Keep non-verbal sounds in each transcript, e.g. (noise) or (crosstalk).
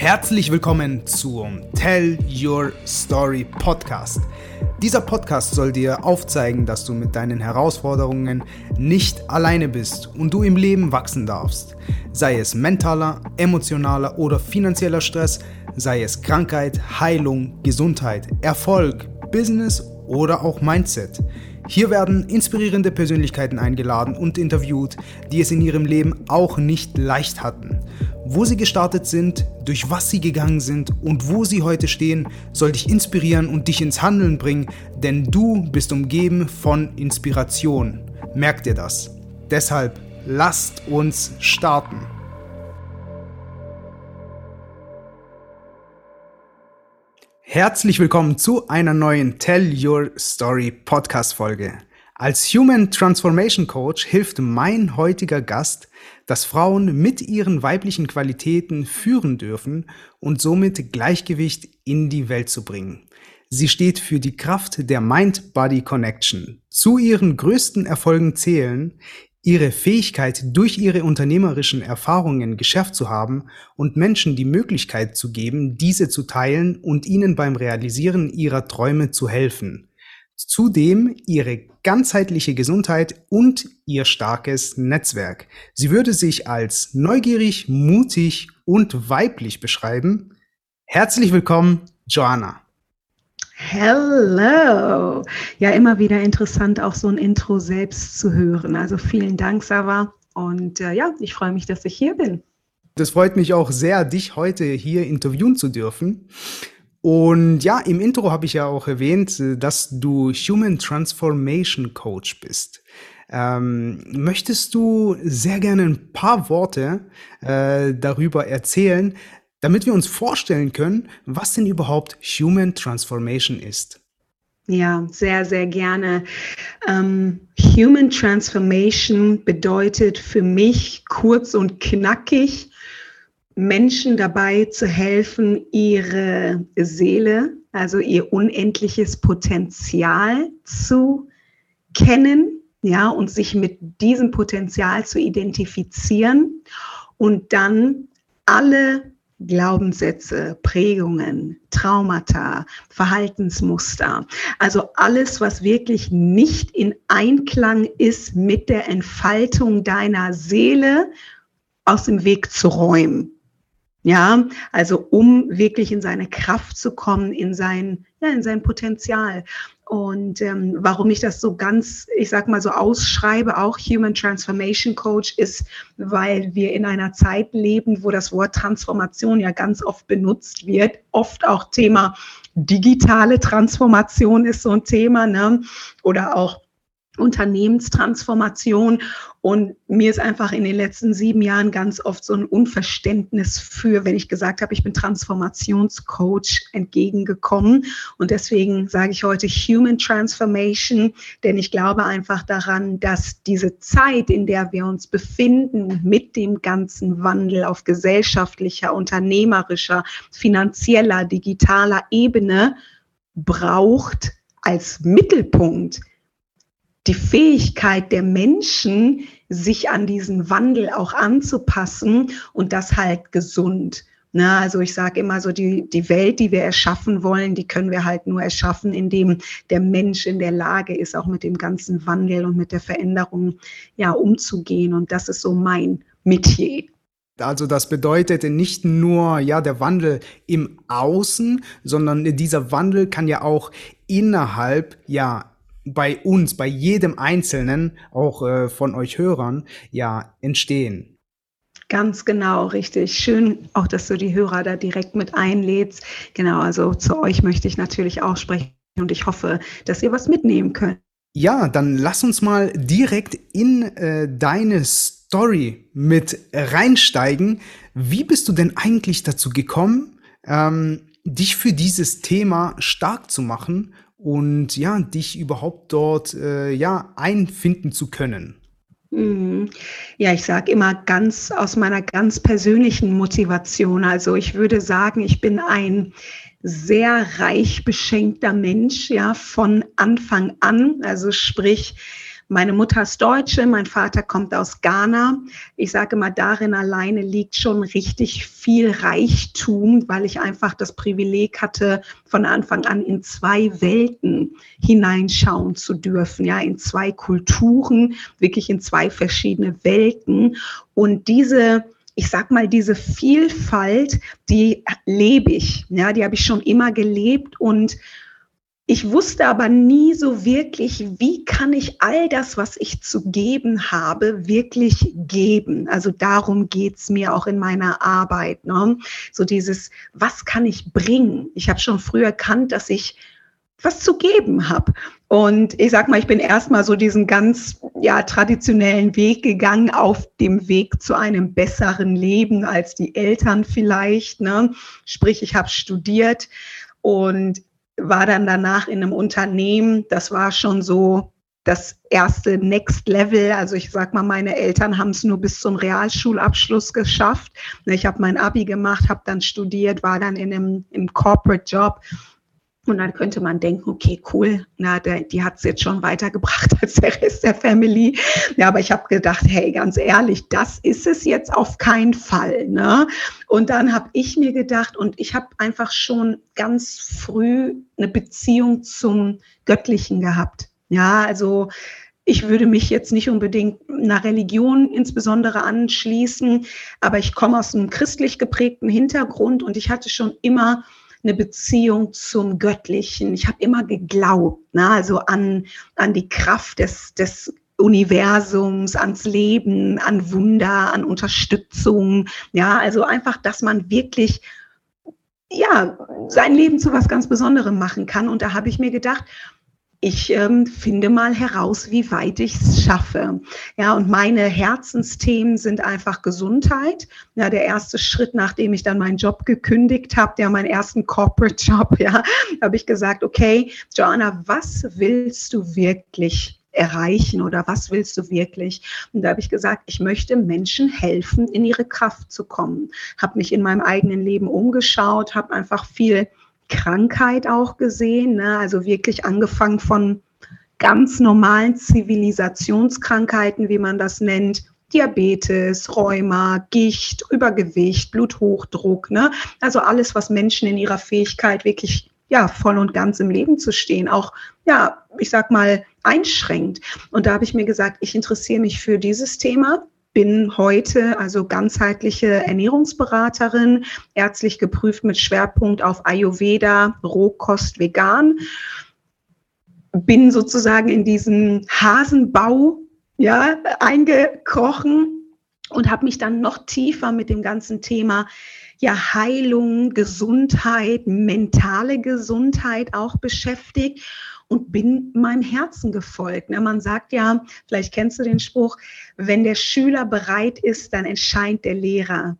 Herzlich willkommen zum Tell Your Story Podcast. Dieser Podcast soll dir aufzeigen, dass du mit deinen Herausforderungen nicht alleine bist und du im Leben wachsen darfst. Sei es mentaler, emotionaler oder finanzieller Stress, sei es Krankheit, Heilung, Gesundheit, Erfolg, Business oder auch Mindset. Hier werden inspirierende Persönlichkeiten eingeladen und interviewt, die es in ihrem Leben auch nicht leicht hatten. Wo sie gestartet sind, durch was sie gegangen sind und wo sie heute stehen, soll dich inspirieren und dich ins Handeln bringen, denn du bist umgeben von Inspiration. Merk dir das. Deshalb lasst uns starten. Herzlich willkommen zu einer neuen Tell Your Story Podcast Folge. Als Human Transformation Coach hilft mein heutiger Gast, dass Frauen mit ihren weiblichen Qualitäten führen dürfen und somit Gleichgewicht in die Welt zu bringen. Sie steht für die Kraft der Mind-Body-Connection. Zu ihren größten Erfolgen zählen ihre Fähigkeit, durch ihre unternehmerischen Erfahrungen geschärft zu haben und Menschen die Möglichkeit zu geben, diese zu teilen und ihnen beim Realisieren ihrer Träume zu helfen. Zudem ihre ganzheitliche Gesundheit und ihr starkes Netzwerk. Sie würde sich als neugierig, mutig und weiblich beschreiben. Herzlich willkommen, Joanna. Hello. Ja, immer wieder interessant, auch so ein Intro selbst zu hören. Also vielen Dank, Sava. Und äh, ja, ich freue mich, dass ich hier bin. Das freut mich auch sehr, dich heute hier interviewen zu dürfen. Und ja, im Intro habe ich ja auch erwähnt, äh, dass du Human Transformation Coach bist. Ähm, möchtest du sehr gerne ein paar Worte äh, darüber erzählen, damit wir uns vorstellen können, was denn überhaupt Human Transformation ist? Ja, sehr, sehr gerne. Ähm, Human Transformation bedeutet für mich kurz und knackig, Menschen dabei zu helfen, ihre Seele, also ihr unendliches Potenzial zu kennen, ja, und sich mit diesem Potenzial zu identifizieren und dann alle Glaubenssätze, Prägungen, Traumata, Verhaltensmuster, also alles, was wirklich nicht in Einklang ist mit der Entfaltung deiner Seele, aus dem Weg zu räumen. Ja, also um wirklich in seine Kraft zu kommen, in sein, ja, in sein Potenzial. Und ähm, warum ich das so ganz, ich sag mal so ausschreibe, auch Human Transformation Coach, ist, weil wir in einer Zeit leben, wo das Wort Transformation ja ganz oft benutzt wird. Oft auch Thema digitale Transformation ist so ein Thema, ne? Oder auch Unternehmenstransformation. Und mir ist einfach in den letzten sieben Jahren ganz oft so ein Unverständnis für, wenn ich gesagt habe, ich bin Transformationscoach, entgegengekommen. Und deswegen sage ich heute Human Transformation, denn ich glaube einfach daran, dass diese Zeit, in der wir uns befinden, mit dem ganzen Wandel auf gesellschaftlicher, unternehmerischer, finanzieller, digitaler Ebene braucht als Mittelpunkt die Fähigkeit der Menschen, sich an diesen Wandel auch anzupassen und das halt gesund. Na, also ich sage immer so, die, die Welt, die wir erschaffen wollen, die können wir halt nur erschaffen, indem der Mensch in der Lage ist, auch mit dem ganzen Wandel und mit der Veränderung ja umzugehen. Und das ist so mein Metier. Also das bedeutet nicht nur ja der Wandel im Außen, sondern dieser Wandel kann ja auch innerhalb ja bei uns, bei jedem Einzelnen, auch äh, von euch Hörern, ja, entstehen. Ganz genau, richtig. Schön auch, dass du die Hörer da direkt mit einlädst. Genau, also zu euch möchte ich natürlich auch sprechen und ich hoffe, dass ihr was mitnehmen könnt. Ja, dann lass uns mal direkt in äh, deine Story mit reinsteigen. Wie bist du denn eigentlich dazu gekommen, ähm, dich für dieses Thema stark zu machen und ja, dich überhaupt dort äh, ja einfinden zu können? Mhm. Ja, ich sage immer ganz aus meiner ganz persönlichen Motivation. Also ich würde sagen, ich bin ein sehr reich beschenkter Mensch, ja, von Anfang an. Also sprich, Meine Mutter ist Deutsche, mein Vater kommt aus Ghana. Ich sage mal, darin alleine liegt schon richtig viel Reichtum, weil ich einfach das Privileg hatte, von Anfang an in zwei Welten hineinschauen zu dürfen, ja, in zwei Kulturen, wirklich in zwei verschiedene Welten. Und diese ich sag mal, diese Vielfalt, die lebe ich, ja, die habe ich schon immer gelebt und ich wusste aber nie so wirklich, wie kann ich all das, was ich zu geben habe, wirklich geben. Also darum geht's mir auch in meiner Arbeit. Ne? So dieses, was kann ich bringen? Ich habe schon früh erkannt, dass ich was zu geben habe. Und ich sag mal, ich bin erstmal so diesen ganz ja, traditionellen Weg gegangen auf dem Weg zu einem besseren Leben als die Eltern vielleicht. Ne? Sprich, ich habe studiert und war dann danach in einem Unternehmen, das war schon so das erste Next Level. Also ich sag mal, meine Eltern haben es nur bis zum Realschulabschluss geschafft. Ich habe mein Abi gemacht, habe dann studiert, war dann in einem im Corporate Job und dann könnte man denken, okay, cool, na, der, die hat es jetzt schon weitergebracht (laughs) als der Rest der Family. Ja, aber ich habe gedacht, hey, ganz ehrlich, das ist es jetzt auf keinen Fall. Ne? Und dann habe ich mir gedacht, und ich habe einfach schon ganz früh eine Beziehung zum Göttlichen gehabt. Ja, also ich würde mich jetzt nicht unbedingt einer Religion insbesondere anschließen, aber ich komme aus einem christlich geprägten Hintergrund und ich hatte schon immer eine Beziehung zum Göttlichen. Ich habe immer geglaubt, ne? also an, an die Kraft des, des Universums, ans Leben, an Wunder, an Unterstützung. Ja, also einfach, dass man wirklich ja, sein Leben zu was ganz Besonderem machen kann. Und da habe ich mir gedacht, ich ähm, finde mal heraus, wie weit ich es schaffe. Ja, und meine Herzensthemen sind einfach Gesundheit. Ja, der erste Schritt, nachdem ich dann meinen Job gekündigt habe, ja, meinen ersten Corporate Job, ja, (laughs) habe ich gesagt, okay, Joanna, was willst du wirklich erreichen oder was willst du wirklich? Und da habe ich gesagt, ich möchte Menschen helfen, in ihre Kraft zu kommen. Habe mich in meinem eigenen Leben umgeschaut, habe einfach viel Krankheit auch gesehen. Ne? Also wirklich angefangen von ganz normalen Zivilisationskrankheiten, wie man das nennt, Diabetes, Rheuma, Gicht, Übergewicht, Bluthochdruck, ne? Also alles, was Menschen in ihrer Fähigkeit wirklich ja voll und ganz im Leben zu stehen, auch ja, ich sag mal einschränkt. Und da habe ich mir gesagt, ich interessiere mich für dieses Thema bin heute also ganzheitliche Ernährungsberaterin, ärztlich geprüft mit Schwerpunkt auf Ayurveda, Rohkost, Vegan. Bin sozusagen in diesen Hasenbau ja, eingekrochen und habe mich dann noch tiefer mit dem ganzen Thema ja, Heilung, Gesundheit, mentale Gesundheit auch beschäftigt und bin meinem Herzen gefolgt. Ne, man sagt ja, vielleicht kennst du den Spruch, wenn der Schüler bereit ist, dann entscheidet der Lehrer.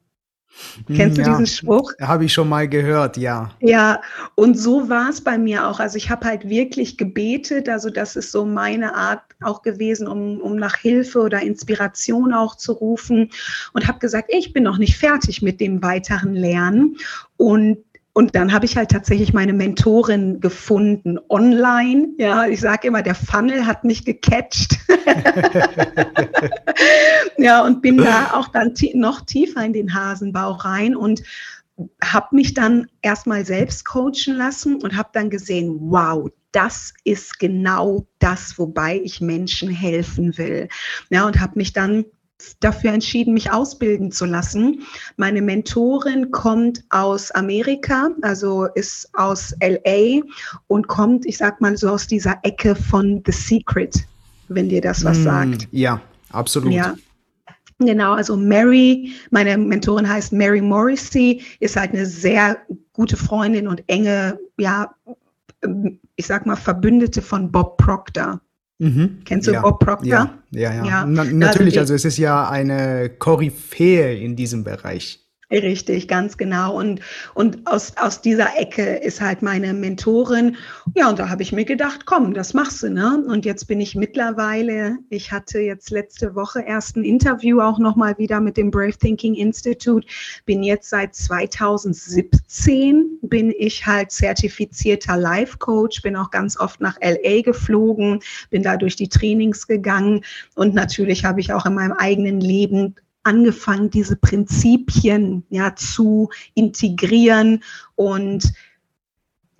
Kennst du ja, diesen Spruch? Habe ich schon mal gehört, ja. Ja, und so war es bei mir auch. Also ich habe halt wirklich gebetet, also das ist so meine Art auch gewesen, um, um nach Hilfe oder Inspiration auch zu rufen und habe gesagt, ich bin noch nicht fertig mit dem weiteren Lernen und und dann habe ich halt tatsächlich meine Mentorin gefunden online. Ja, ich sage immer, der Funnel hat mich gecatcht. (laughs) ja, und bin da auch dann noch tiefer in den Hasenbau rein und habe mich dann erstmal selbst coachen lassen und habe dann gesehen, wow, das ist genau das, wobei ich Menschen helfen will. Ja, und habe mich dann dafür entschieden, mich ausbilden zu lassen. Meine Mentorin kommt aus Amerika, also ist aus LA und kommt, ich sag mal so aus dieser Ecke von The Secret, wenn dir das was mm, sagt. Ja, absolut. Ja. Genau, also Mary, meine Mentorin heißt Mary Morrissey, ist halt eine sehr gute Freundin und enge, ja, ich sag mal, Verbündete von Bob Proctor. Mhm. Kennst du ja. Bob Proctor? Ja, ja, ja. ja. Na, natürlich, also, also, es ist ja eine Koryphäe in diesem Bereich. Richtig, ganz genau. Und, und aus, aus dieser Ecke ist halt meine Mentorin. Ja, und da habe ich mir gedacht, komm, das machst du, ne? Und jetzt bin ich mittlerweile, ich hatte jetzt letzte Woche erst ein Interview auch nochmal wieder mit dem Brave Thinking Institute, bin jetzt seit 2017, bin ich halt zertifizierter Life Coach, bin auch ganz oft nach LA geflogen, bin da durch die Trainings gegangen und natürlich habe ich auch in meinem eigenen Leben angefangen, diese Prinzipien ja zu integrieren und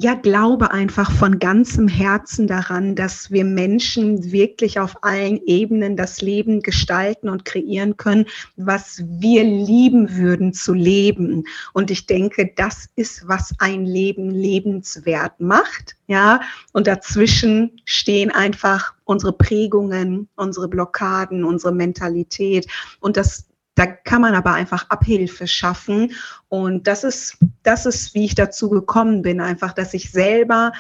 ja, glaube einfach von ganzem Herzen daran, dass wir Menschen wirklich auf allen Ebenen das Leben gestalten und kreieren können, was wir lieben würden zu leben. Und ich denke, das ist, was ein Leben lebenswert macht. Ja, und dazwischen stehen einfach unsere Prägungen, unsere Blockaden, unsere Mentalität. Und das da kann man aber einfach Abhilfe schaffen. Und das ist, das ist, wie ich dazu gekommen bin, einfach, dass ich selber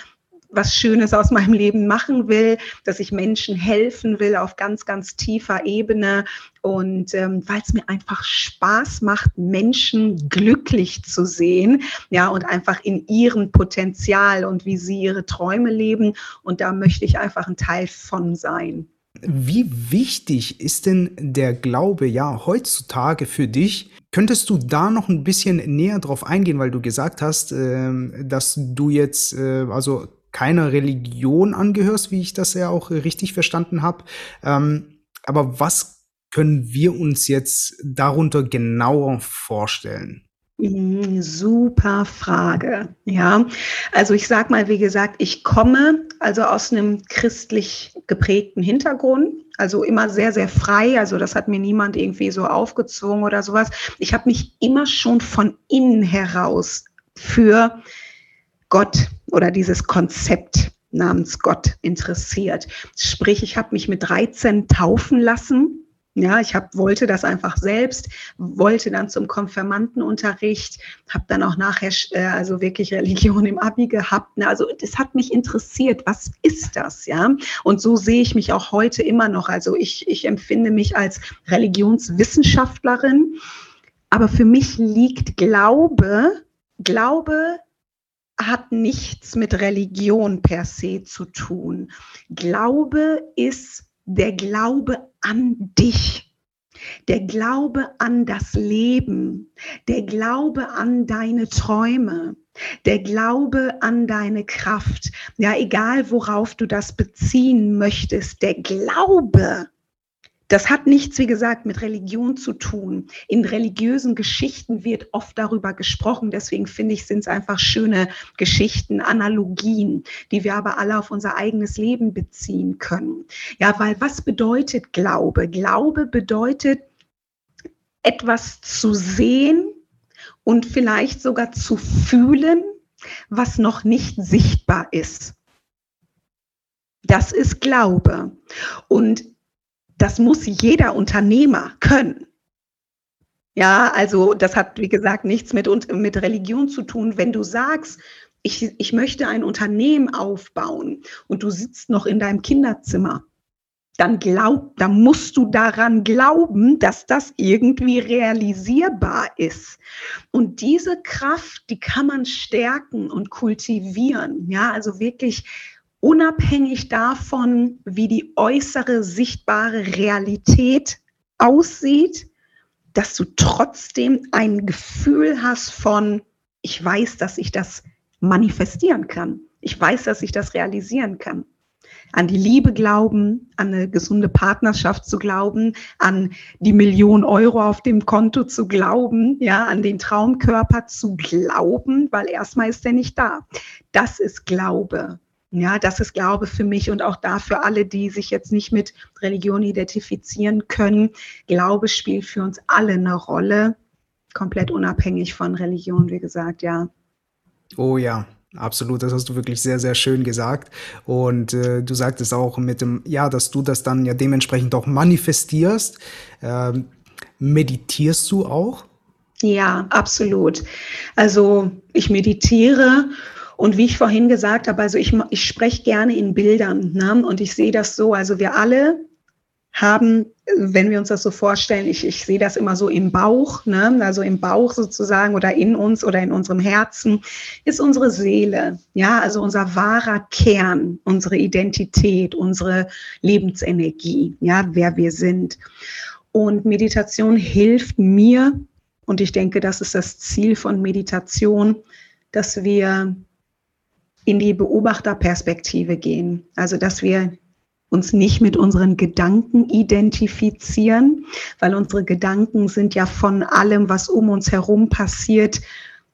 was Schönes aus meinem Leben machen will, dass ich Menschen helfen will auf ganz, ganz tiefer Ebene und ähm, weil es mir einfach Spaß macht, Menschen glücklich zu sehen, ja, und einfach in ihrem Potenzial und wie sie ihre Träume leben. Und da möchte ich einfach ein Teil von sein. Wie wichtig ist denn der Glaube ja heutzutage für dich? Könntest du da noch ein bisschen näher drauf eingehen, weil du gesagt hast, äh, dass du jetzt äh, also keiner Religion angehörst, wie ich das ja auch richtig verstanden habe. Ähm, aber was können wir uns jetzt darunter genauer vorstellen? Super Frage. Ja, also ich sag mal, wie gesagt, ich komme also aus einem christlich geprägten Hintergrund, also immer sehr, sehr frei. Also das hat mir niemand irgendwie so aufgezwungen oder sowas. Ich habe mich immer schon von innen heraus für Gott oder dieses Konzept namens Gott interessiert. Sprich, ich habe mich mit 13 taufen lassen ja, ich hab, wollte das einfach selbst, wollte dann zum Konfirmandenunterricht, habe dann auch nachher äh, also wirklich Religion im Abi gehabt. Ne? Also das hat mich interessiert, was ist das, ja? Und so sehe ich mich auch heute immer noch. Also ich, ich empfinde mich als Religionswissenschaftlerin, aber für mich liegt Glaube, Glaube hat nichts mit Religion per se zu tun. Glaube ist der Glaube an dich, der Glaube an das Leben, der Glaube an deine Träume, der Glaube an deine Kraft. Ja, egal worauf du das beziehen möchtest, der Glaube das hat nichts, wie gesagt, mit Religion zu tun. In religiösen Geschichten wird oft darüber gesprochen. Deswegen finde ich, sind es einfach schöne Geschichten, Analogien, die wir aber alle auf unser eigenes Leben beziehen können. Ja, weil was bedeutet Glaube? Glaube bedeutet, etwas zu sehen und vielleicht sogar zu fühlen, was noch nicht sichtbar ist. Das ist Glaube. Und das muss jeder Unternehmer können. Ja, also das hat, wie gesagt, nichts mit, mit Religion zu tun. Wenn du sagst, ich, ich möchte ein Unternehmen aufbauen und du sitzt noch in deinem Kinderzimmer, dann glaub, dann musst du daran glauben, dass das irgendwie realisierbar ist. Und diese Kraft, die kann man stärken und kultivieren. Ja, also wirklich unabhängig davon, wie die äußere sichtbare Realität aussieht, dass du trotzdem ein Gefühl hast von, ich weiß, dass ich das manifestieren kann. Ich weiß, dass ich das realisieren kann. An die Liebe glauben, an eine gesunde Partnerschaft zu glauben, an die Million Euro auf dem Konto zu glauben, ja, an den Traumkörper zu glauben, weil erstmal ist er nicht da. Das ist Glaube. Ja, das ist Glaube für mich und auch da für alle, die sich jetzt nicht mit Religion identifizieren können. Glaube spielt für uns alle eine Rolle, komplett unabhängig von Religion, wie gesagt, ja. Oh ja, Absolut, das hast du wirklich sehr, sehr schön gesagt. Und äh, du sagtest auch mit dem, ja, dass du das dann ja dementsprechend auch manifestierst. Ähm, meditierst du auch? Ja, absolut. Also ich meditiere und wie ich vorhin gesagt habe, also ich, ich spreche gerne in Bildern ne? und ich sehe das so, also wir alle haben wenn wir uns das so vorstellen, ich, ich sehe das immer so im Bauch, ne? also im Bauch sozusagen oder in uns oder in unserem Herzen, ist unsere Seele, ja, also unser wahrer Kern, unsere Identität, unsere Lebensenergie, ja, wer wir sind. Und Meditation hilft mir, und ich denke, das ist das Ziel von Meditation, dass wir in die Beobachterperspektive gehen. Also, dass wir uns nicht mit unseren Gedanken identifizieren, weil unsere Gedanken sind ja von allem, was um uns herum passiert,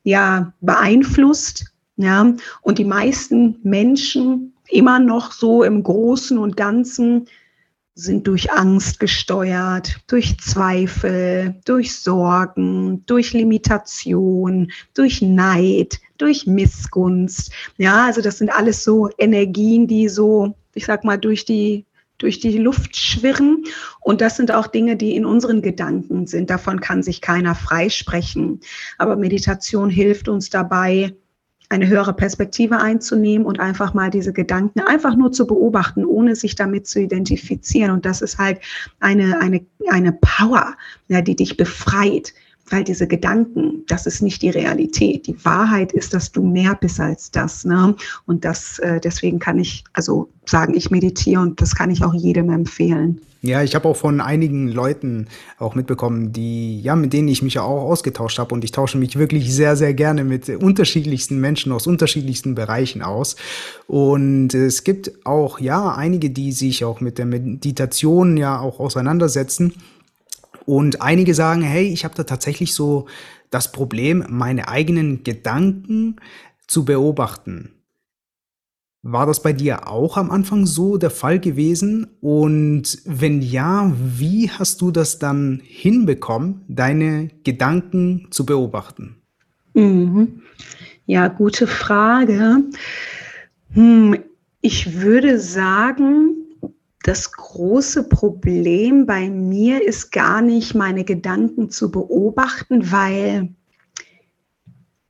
ja beeinflusst. Ja, und die meisten Menschen immer noch so im Großen und Ganzen sind durch Angst gesteuert, durch Zweifel, durch Sorgen, durch Limitation, durch Neid, durch Missgunst. Ja, also das sind alles so Energien, die so, ich sag mal, durch die durch die Luft schwirren. Und das sind auch Dinge, die in unseren Gedanken sind. Davon kann sich keiner freisprechen. Aber Meditation hilft uns dabei, eine höhere Perspektive einzunehmen und einfach mal diese Gedanken einfach nur zu beobachten, ohne sich damit zu identifizieren. Und das ist halt eine, eine, eine Power, ja, die dich befreit, weil diese Gedanken, das ist nicht die Realität. Die Wahrheit ist, dass du mehr bist als das. Ne? Und das, äh, deswegen kann ich also sagen, ich meditiere und das kann ich auch jedem empfehlen. Ja, ich habe auch von einigen Leuten auch mitbekommen, die, ja, mit denen ich mich ja auch ausgetauscht habe und ich tausche mich wirklich sehr, sehr gerne mit unterschiedlichsten Menschen aus unterschiedlichsten Bereichen aus. Und es gibt auch, ja, einige, die sich auch mit der Meditation ja auch auseinandersetzen und einige sagen, hey, ich habe da tatsächlich so das Problem, meine eigenen Gedanken zu beobachten. War das bei dir auch am Anfang so der Fall gewesen? Und wenn ja, wie hast du das dann hinbekommen, deine Gedanken zu beobachten? Mhm. Ja, gute Frage. Hm, ich würde sagen, das große Problem bei mir ist gar nicht, meine Gedanken zu beobachten, weil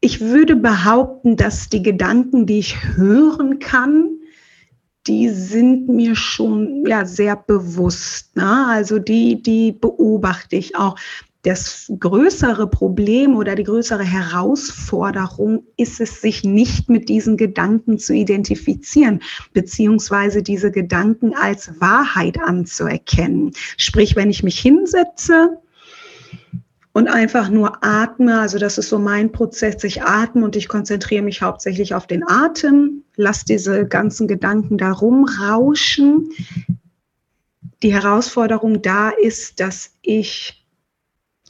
ich würde behaupten, dass die Gedanken, die ich hören kann, die sind mir schon ja sehr bewusst. Ne? Also die, die beobachte ich auch das größere Problem oder die größere Herausforderung ist es, sich nicht mit diesen Gedanken zu identifizieren, beziehungsweise diese Gedanken als Wahrheit anzuerkennen. Sprich, wenn ich mich hinsetze und einfach nur atme, also das ist so mein Prozess, ich atme und ich konzentriere mich hauptsächlich auf den Atem, lasse diese ganzen Gedanken da rumrauschen. Die Herausforderung da ist, dass ich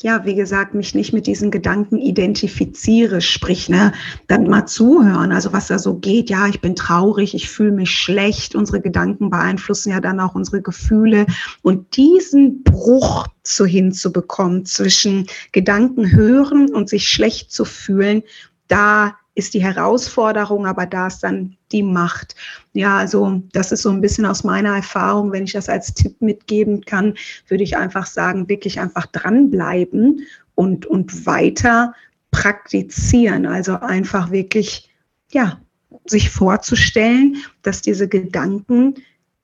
ja, wie gesagt, mich nicht mit diesen Gedanken identifiziere, sprich, ne, dann mal zuhören, also was da so geht, ja, ich bin traurig, ich fühle mich schlecht, unsere Gedanken beeinflussen ja dann auch unsere Gefühle. Und diesen Bruch zu hinzubekommen zwischen Gedanken hören und sich schlecht zu fühlen, da ist die Herausforderung, aber da ist dann die Macht. Ja, also das ist so ein bisschen aus meiner Erfahrung. Wenn ich das als Tipp mitgeben kann, würde ich einfach sagen, wirklich einfach dranbleiben und, und weiter praktizieren. Also einfach wirklich, ja, sich vorzustellen, dass diese Gedanken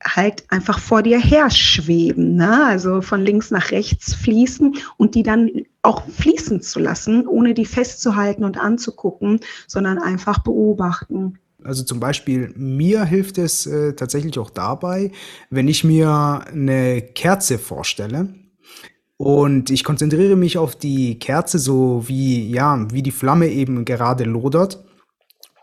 halt einfach vor dir her schweben, ne? also von links nach rechts fließen und die dann auch fließen zu lassen, ohne die festzuhalten und anzugucken, sondern einfach beobachten. Also zum Beispiel, mir hilft es äh, tatsächlich auch dabei, wenn ich mir eine Kerze vorstelle, und ich konzentriere mich auf die Kerze, so wie, ja, wie die Flamme eben gerade lodert.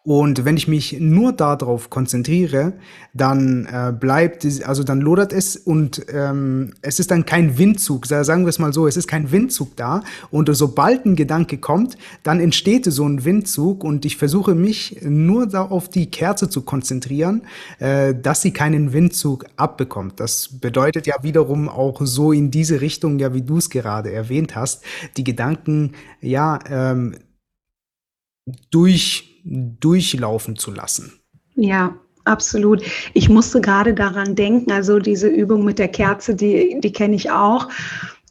Und wenn ich mich nur darauf konzentriere, dann äh, bleibt, also dann lodert es und ähm, es ist dann kein Windzug, sagen wir es mal so, es ist kein Windzug da. Und sobald ein Gedanke kommt, dann entsteht so ein Windzug und ich versuche mich nur da auf die Kerze zu konzentrieren, äh, dass sie keinen Windzug abbekommt. Das bedeutet ja wiederum auch so in diese Richtung, ja, wie du es gerade erwähnt hast, die Gedanken, ja, ähm, durch durchlaufen zu lassen. Ja, absolut. Ich musste gerade daran denken, also diese Übung mit der Kerze, die, die kenne ich auch.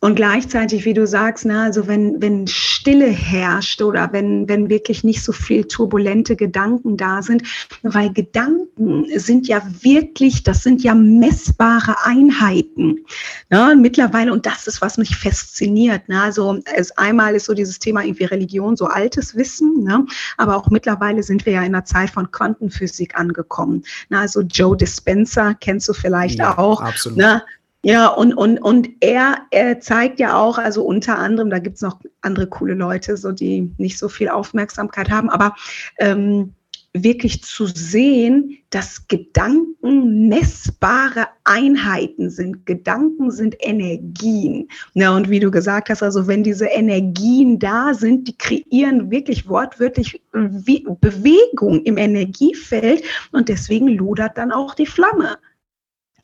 Und gleichzeitig, wie du sagst, ne, also wenn, wenn Stille herrscht oder wenn, wenn wirklich nicht so viel turbulente Gedanken da sind, weil Gedanken sind ja wirklich, das sind ja messbare Einheiten. Ne, mittlerweile, und das ist, was mich fasziniert. Ne, also es, einmal ist so dieses Thema irgendwie Religion, so altes Wissen, ne, aber auch mittlerweile sind wir ja in einer Zeit von Quantenphysik angekommen. Ne, also Joe Dispenza kennst du vielleicht ja, auch. Absolut. Ne, ja, und, und, und er, er zeigt ja auch, also unter anderem, da gibt es noch andere coole Leute, so die nicht so viel Aufmerksamkeit haben, aber ähm, wirklich zu sehen, dass Gedanken messbare Einheiten sind. Gedanken sind Energien. Ja, und wie du gesagt hast, also wenn diese Energien da sind, die kreieren wirklich wortwörtlich Bewegung im Energiefeld und deswegen lodert dann auch die Flamme.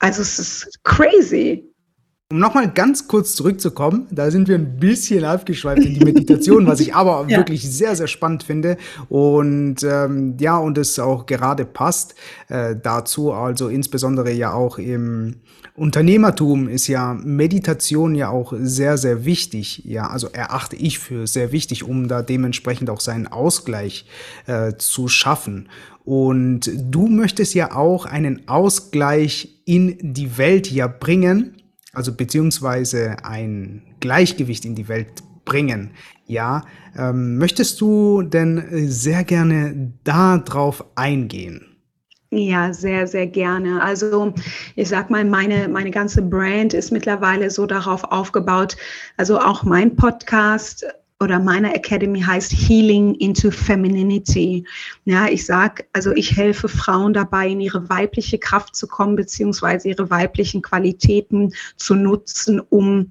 Also es ist crazy. Um nochmal ganz kurz zurückzukommen, da sind wir ein bisschen abgeschweift in die Meditation, was ich (laughs) aber ja. wirklich sehr, sehr spannend finde. Und ähm, ja, und es auch gerade passt äh, dazu, also insbesondere ja auch im Unternehmertum ist ja Meditation ja auch sehr, sehr wichtig. Ja, also erachte ich für sehr wichtig, um da dementsprechend auch seinen Ausgleich äh, zu schaffen. Und du möchtest ja auch einen Ausgleich in die Welt ja bringen, also beziehungsweise ein Gleichgewicht in die Welt bringen. Ja, ähm, möchtest du denn sehr gerne darauf eingehen? Ja, sehr, sehr gerne. Also ich sag mal, meine, meine ganze Brand ist mittlerweile so darauf aufgebaut. Also auch mein Podcast oder meine Academy heißt Healing into Femininity. Ja, ich sag, also ich helfe Frauen dabei, in ihre weibliche Kraft zu kommen, beziehungsweise ihre weiblichen Qualitäten zu nutzen, um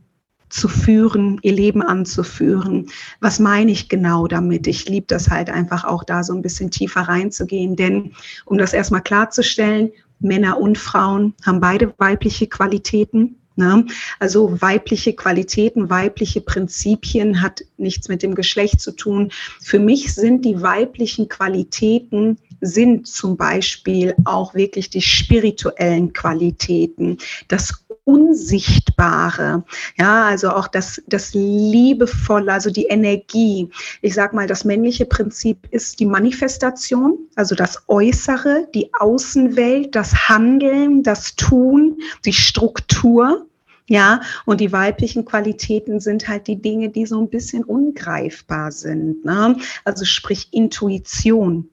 zu führen, ihr Leben anzuführen. Was meine ich genau damit? Ich liebe das halt einfach auch da so ein bisschen tiefer reinzugehen, denn um das erstmal klarzustellen, Männer und Frauen haben beide weibliche Qualitäten. Ne? Also weibliche Qualitäten, weibliche Prinzipien hat nichts mit dem Geschlecht zu tun. Für mich sind die weiblichen Qualitäten sind zum Beispiel auch wirklich die spirituellen Qualitäten, das Unsichtbare, ja, also auch das, das Liebevolle, also die Energie. Ich sag mal, das männliche Prinzip ist die Manifestation, also das Äußere, die Außenwelt, das Handeln, das Tun, die Struktur. Ja, und die weiblichen Qualitäten sind halt die Dinge, die so ein bisschen ungreifbar sind. Ne? Also sprich Intuition,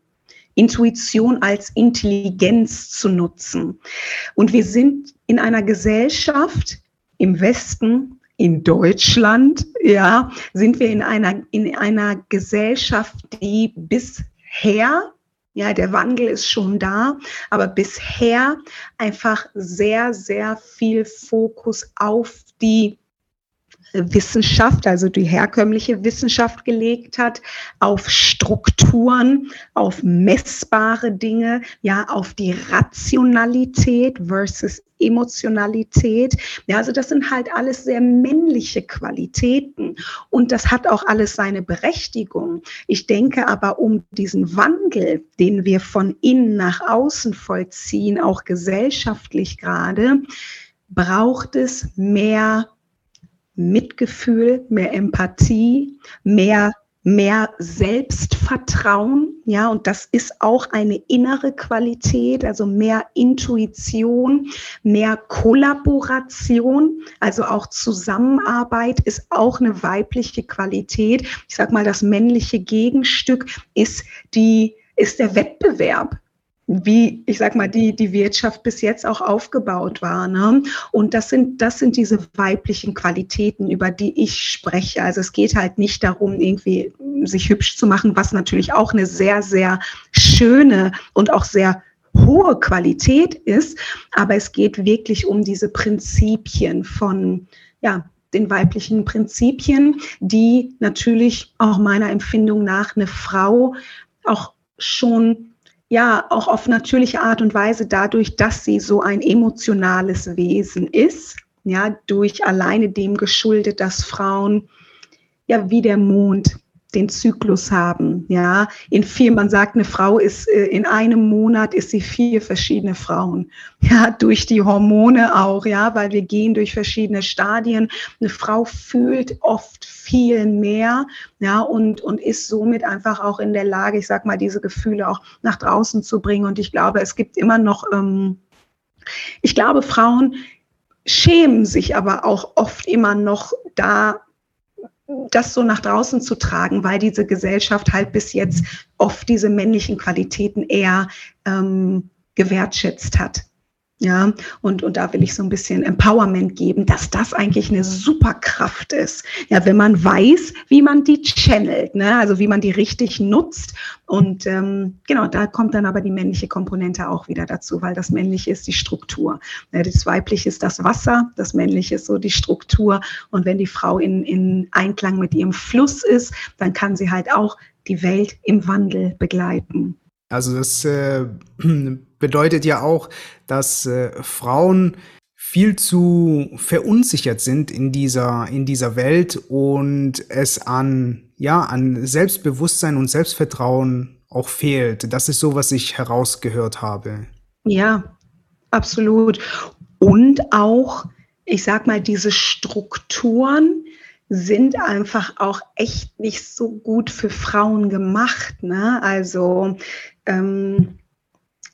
Intuition als Intelligenz zu nutzen. Und wir sind in einer Gesellschaft im Westen, in Deutschland, ja, sind wir in einer, in einer Gesellschaft, die bisher ja, der Wandel ist schon da, aber bisher einfach sehr, sehr viel Fokus auf die Wissenschaft, also die herkömmliche Wissenschaft gelegt hat, auf Strukturen, auf messbare Dinge, ja, auf die Rationalität versus Emotionalität. Ja, also das sind halt alles sehr männliche Qualitäten und das hat auch alles seine Berechtigung. Ich denke aber, um diesen Wandel, den wir von innen nach außen vollziehen, auch gesellschaftlich gerade, braucht es mehr Mitgefühl, mehr Empathie, mehr mehr Selbstvertrauen, ja, und das ist auch eine innere Qualität, also mehr Intuition, mehr Kollaboration, also auch Zusammenarbeit ist auch eine weibliche Qualität. Ich sag mal, das männliche Gegenstück ist die ist der Wettbewerb wie, ich sag mal, die, die Wirtschaft bis jetzt auch aufgebaut war. Ne? Und das sind, das sind diese weiblichen Qualitäten, über die ich spreche. Also es geht halt nicht darum, irgendwie sich hübsch zu machen, was natürlich auch eine sehr, sehr schöne und auch sehr hohe Qualität ist. Aber es geht wirklich um diese Prinzipien von, ja, den weiblichen Prinzipien, die natürlich auch meiner Empfindung nach eine Frau auch schon ja auch auf natürliche Art und Weise dadurch, dass sie so ein emotionales Wesen ist, ja, durch alleine dem geschuldet, dass Frauen ja wie der Mond den Zyklus haben. Ja, in vier, man sagt, eine Frau ist äh, in einem Monat ist sie vier verschiedene Frauen. (laughs) Ja, durch die Hormone auch. Ja, weil wir gehen durch verschiedene Stadien. Eine Frau fühlt oft viel mehr. Ja, und, und ist somit einfach auch in der Lage, ich sag mal, diese Gefühle auch nach draußen zu bringen. Und ich glaube, es gibt immer noch, ähm, ich glaube, Frauen schämen sich aber auch oft immer noch da das so nach draußen zu tragen, weil diese Gesellschaft halt bis jetzt oft diese männlichen Qualitäten eher ähm, gewertschätzt hat. Ja, und, und da will ich so ein bisschen Empowerment geben, dass das eigentlich eine Superkraft ist. Ja, wenn man weiß, wie man die channelt, ne? also wie man die richtig nutzt. Und ähm, genau, da kommt dann aber die männliche Komponente auch wieder dazu, weil das männliche ist die Struktur. Ja, das weibliche ist das Wasser, das männliche ist so die Struktur. Und wenn die Frau in, in Einklang mit ihrem Fluss ist, dann kann sie halt auch die Welt im Wandel begleiten. Also das äh, (clears throat) bedeutet ja auch, dass äh, Frauen viel zu verunsichert sind in dieser, in dieser Welt und es an, ja, an Selbstbewusstsein und Selbstvertrauen auch fehlt. Das ist so, was ich herausgehört habe. Ja, absolut. Und auch, ich sag mal, diese Strukturen, sind einfach auch echt nicht so gut für Frauen gemacht. Ne? Also ähm,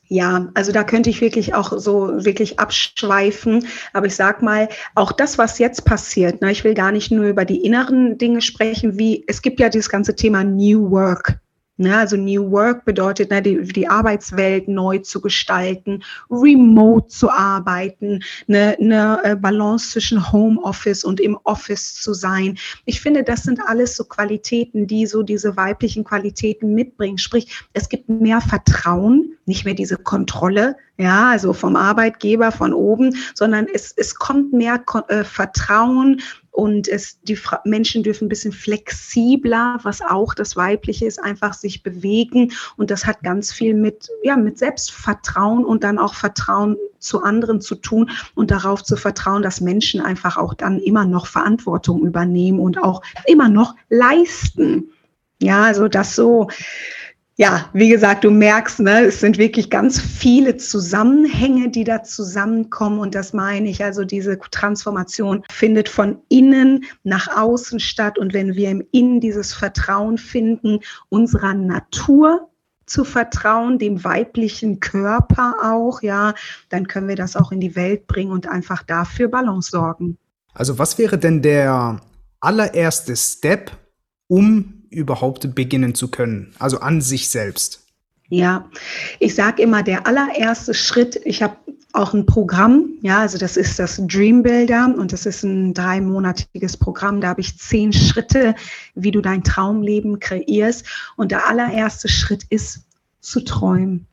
ja, also da könnte ich wirklich auch so wirklich abschweifen. Aber ich sag mal, auch das, was jetzt passiert, ne, ich will gar nicht nur über die inneren Dinge sprechen, wie es gibt ja dieses ganze Thema New Work. Ne, also New Work bedeutet, ne, die, die Arbeitswelt neu zu gestalten, remote zu arbeiten, eine, eine äh, Balance zwischen Homeoffice und im Office zu sein. Ich finde, das sind alles so Qualitäten, die so diese weiblichen Qualitäten mitbringen. Sprich, es gibt mehr Vertrauen, nicht mehr diese Kontrolle, ja, also vom Arbeitgeber von oben, sondern es, es kommt mehr äh, Vertrauen, und es, die Fra Menschen dürfen ein bisschen flexibler, was auch das Weibliche ist, einfach sich bewegen. Und das hat ganz viel mit, ja, mit Selbstvertrauen und dann auch Vertrauen zu anderen zu tun und darauf zu vertrauen, dass Menschen einfach auch dann immer noch Verantwortung übernehmen und auch immer noch leisten. Ja, also das so ja, wie gesagt, du merkst, ne, es sind wirklich ganz viele Zusammenhänge, die da zusammenkommen. Und das meine ich. Also diese Transformation findet von innen nach außen statt. Und wenn wir im Innen dieses Vertrauen finden, unserer Natur zu vertrauen, dem weiblichen Körper auch, ja, dann können wir das auch in die Welt bringen und einfach dafür Balance sorgen. Also was wäre denn der allererste Step, um überhaupt beginnen zu können, also an sich selbst? Ja, ich sage immer, der allererste Schritt, ich habe auch ein Programm, ja, also das ist das Dream Builder und das ist ein dreimonatiges Programm. Da habe ich zehn Schritte, wie du dein Traumleben kreierst. Und der allererste Schritt ist zu träumen.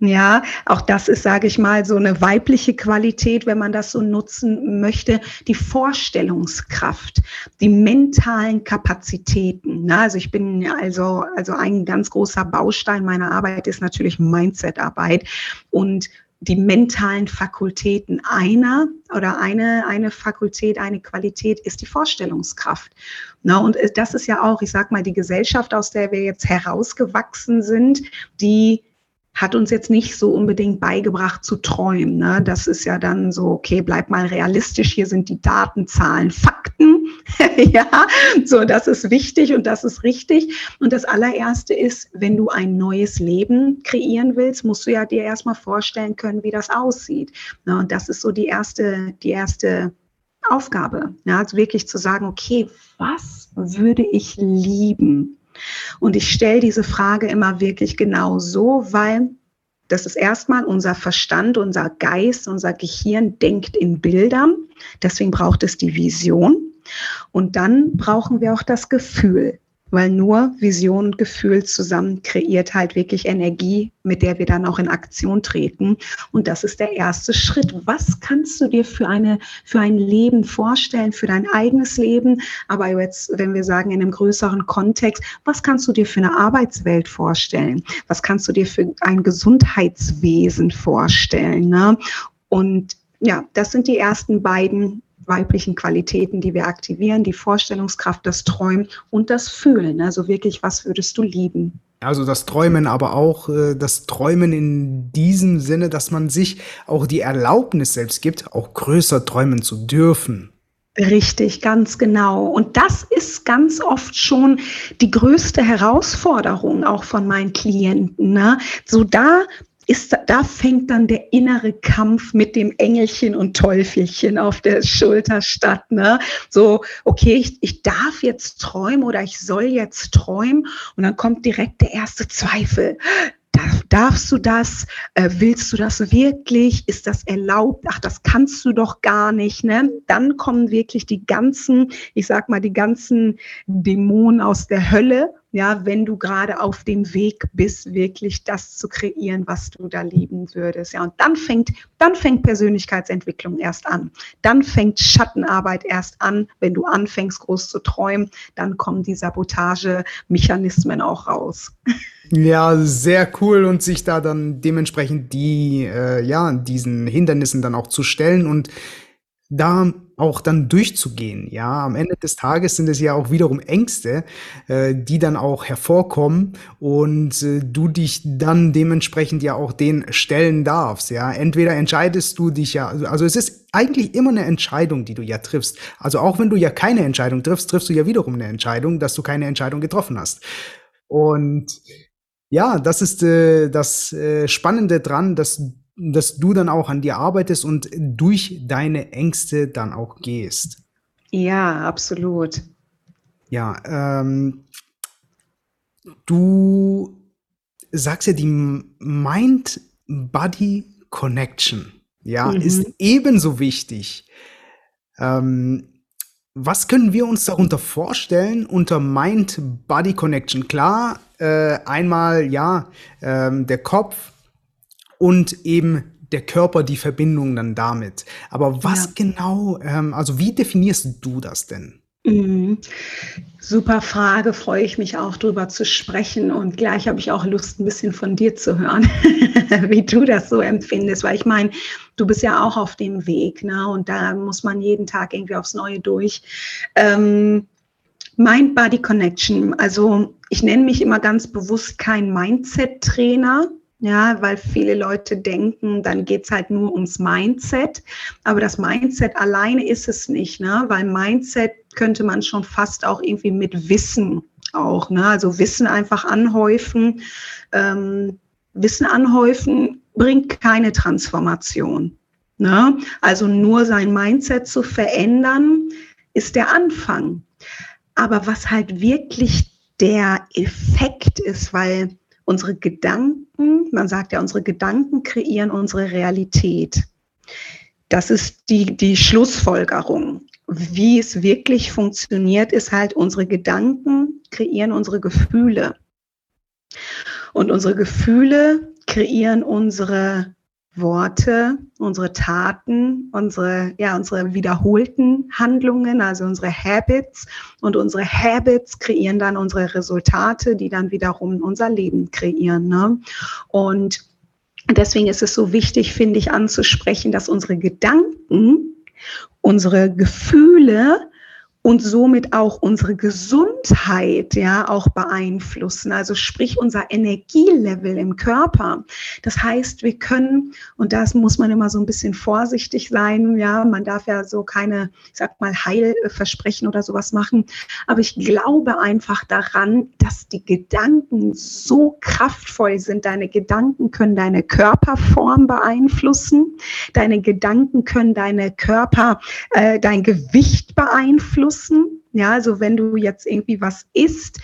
Ja, auch das ist, sage ich mal, so eine weibliche Qualität, wenn man das so nutzen möchte, die Vorstellungskraft, die mentalen Kapazitäten. Na, also ich bin also, also ein ganz großer Baustein meiner Arbeit ist natürlich Mindset-Arbeit und die mentalen Fakultäten einer oder eine, eine Fakultät, eine Qualität ist die Vorstellungskraft. Na, und das ist ja auch, ich sag mal, die Gesellschaft, aus der wir jetzt herausgewachsen sind, die hat uns jetzt nicht so unbedingt beigebracht zu träumen. Ne? Das ist ja dann so, okay, bleib mal realistisch, hier sind die Daten, Zahlen, Fakten. (laughs) ja, so, das ist wichtig und das ist richtig. Und das allererste ist, wenn du ein neues Leben kreieren willst, musst du ja dir erstmal vorstellen können, wie das aussieht. Ne? Und das ist so die erste, die erste Aufgabe. Ja? Also wirklich zu sagen, okay, was würde ich lieben? Und ich stelle diese Frage immer wirklich genau so, weil das ist erstmal unser Verstand, unser Geist, unser Gehirn denkt in Bildern. Deswegen braucht es die Vision. Und dann brauchen wir auch das Gefühl weil nur Vision und Gefühl zusammen kreiert halt wirklich Energie, mit der wir dann auch in Aktion treten. Und das ist der erste Schritt. Was kannst du dir für eine, für ein Leben vorstellen, für dein eigenes Leben? Aber jetzt, wenn wir sagen, in einem größeren Kontext, was kannst du dir für eine Arbeitswelt vorstellen? Was kannst du dir für ein Gesundheitswesen vorstellen? Ne? Und ja, das sind die ersten beiden weiblichen Qualitäten, die wir aktivieren, die Vorstellungskraft, das Träumen und das Fühlen. Also wirklich, was würdest du lieben? Also das Träumen, aber auch äh, das Träumen in diesem Sinne, dass man sich auch die Erlaubnis selbst gibt, auch größer träumen zu dürfen. Richtig, ganz genau. Und das ist ganz oft schon die größte Herausforderung auch von meinen Klienten. Ne? So da ist, da fängt dann der innere Kampf mit dem Engelchen und Teufelchen auf der Schulter statt. Ne? So, okay, ich, ich darf jetzt träumen oder ich soll jetzt träumen und dann kommt direkt der erste Zweifel. Darf, darfst du das? Äh, willst du das wirklich? Ist das erlaubt? Ach, das kannst du doch gar nicht. Ne? Dann kommen wirklich die ganzen, ich sag mal, die ganzen Dämonen aus der Hölle ja, wenn du gerade auf dem Weg bist, wirklich das zu kreieren, was du da lieben würdest. Ja, und dann fängt, dann fängt Persönlichkeitsentwicklung erst an. Dann fängt Schattenarbeit erst an. Wenn du anfängst, groß zu träumen, dann kommen die Sabotagemechanismen auch raus. Ja, sehr cool und sich da dann dementsprechend die, äh, ja, diesen Hindernissen dann auch zu stellen und da auch dann durchzugehen. Ja, am Ende des Tages sind es ja auch wiederum Ängste, äh, die dann auch hervorkommen und äh, du dich dann dementsprechend ja auch den stellen darfst. Ja, entweder entscheidest du dich ja, also es ist eigentlich immer eine Entscheidung, die du ja triffst. Also auch wenn du ja keine Entscheidung triffst, triffst du ja wiederum eine Entscheidung, dass du keine Entscheidung getroffen hast. Und ja, das ist äh, das äh, Spannende dran, dass dass du dann auch an dir arbeitest und durch deine Ängste dann auch gehst. Ja, absolut. Ja, ähm, du sagst ja, die Mind-Body-Connection, ja, mhm. ist ebenso wichtig. Ähm, was können wir uns darunter vorstellen unter Mind-Body-Connection? Klar, äh, einmal ja, ähm, der Kopf, und eben der Körper die Verbindung dann damit. Aber was ja. genau, ähm, also wie definierst du das denn? Mhm. Super Frage, freue ich mich auch drüber zu sprechen und gleich habe ich auch Lust, ein bisschen von dir zu hören, (laughs) wie du das so empfindest, weil ich meine, du bist ja auch auf dem Weg, ne? Und da muss man jeden Tag irgendwie aufs Neue durch. Ähm, Mind-Body Connection, also ich nenne mich immer ganz bewusst kein Mindset-Trainer, ja, weil viele Leute denken, dann geht's halt nur ums Mindset. Aber das Mindset alleine ist es nicht, ne? weil Mindset könnte man schon fast auch irgendwie mit Wissen auch, ne? also Wissen einfach anhäufen. Ähm, Wissen anhäufen bringt keine Transformation. Ne? Also nur sein Mindset zu verändern, ist der Anfang. Aber was halt wirklich der Effekt ist, weil unsere Gedanken, man sagt ja, unsere Gedanken kreieren unsere Realität. Das ist die, die Schlussfolgerung. Wie es wirklich funktioniert, ist halt, unsere Gedanken kreieren unsere Gefühle. Und unsere Gefühle kreieren unsere Worte, unsere Taten, unsere, ja, unsere wiederholten Handlungen, also unsere Habits. Und unsere Habits kreieren dann unsere Resultate, die dann wiederum unser Leben kreieren. Ne? Und deswegen ist es so wichtig, finde ich, anzusprechen, dass unsere Gedanken, unsere Gefühle und somit auch unsere Gesundheit ja auch beeinflussen, also sprich unser Energielevel im Körper. Das heißt, wir können und das muss man immer so ein bisschen vorsichtig sein, ja, man darf ja so keine, ich sag mal Heilversprechen oder sowas machen, aber ich glaube einfach daran, dass die Gedanken so kraftvoll sind. Deine Gedanken können deine Körperform beeinflussen, deine Gedanken können deine Körper, äh, dein Gewicht beeinflussen beeinflussen. Ja, also wenn du jetzt irgendwie was isst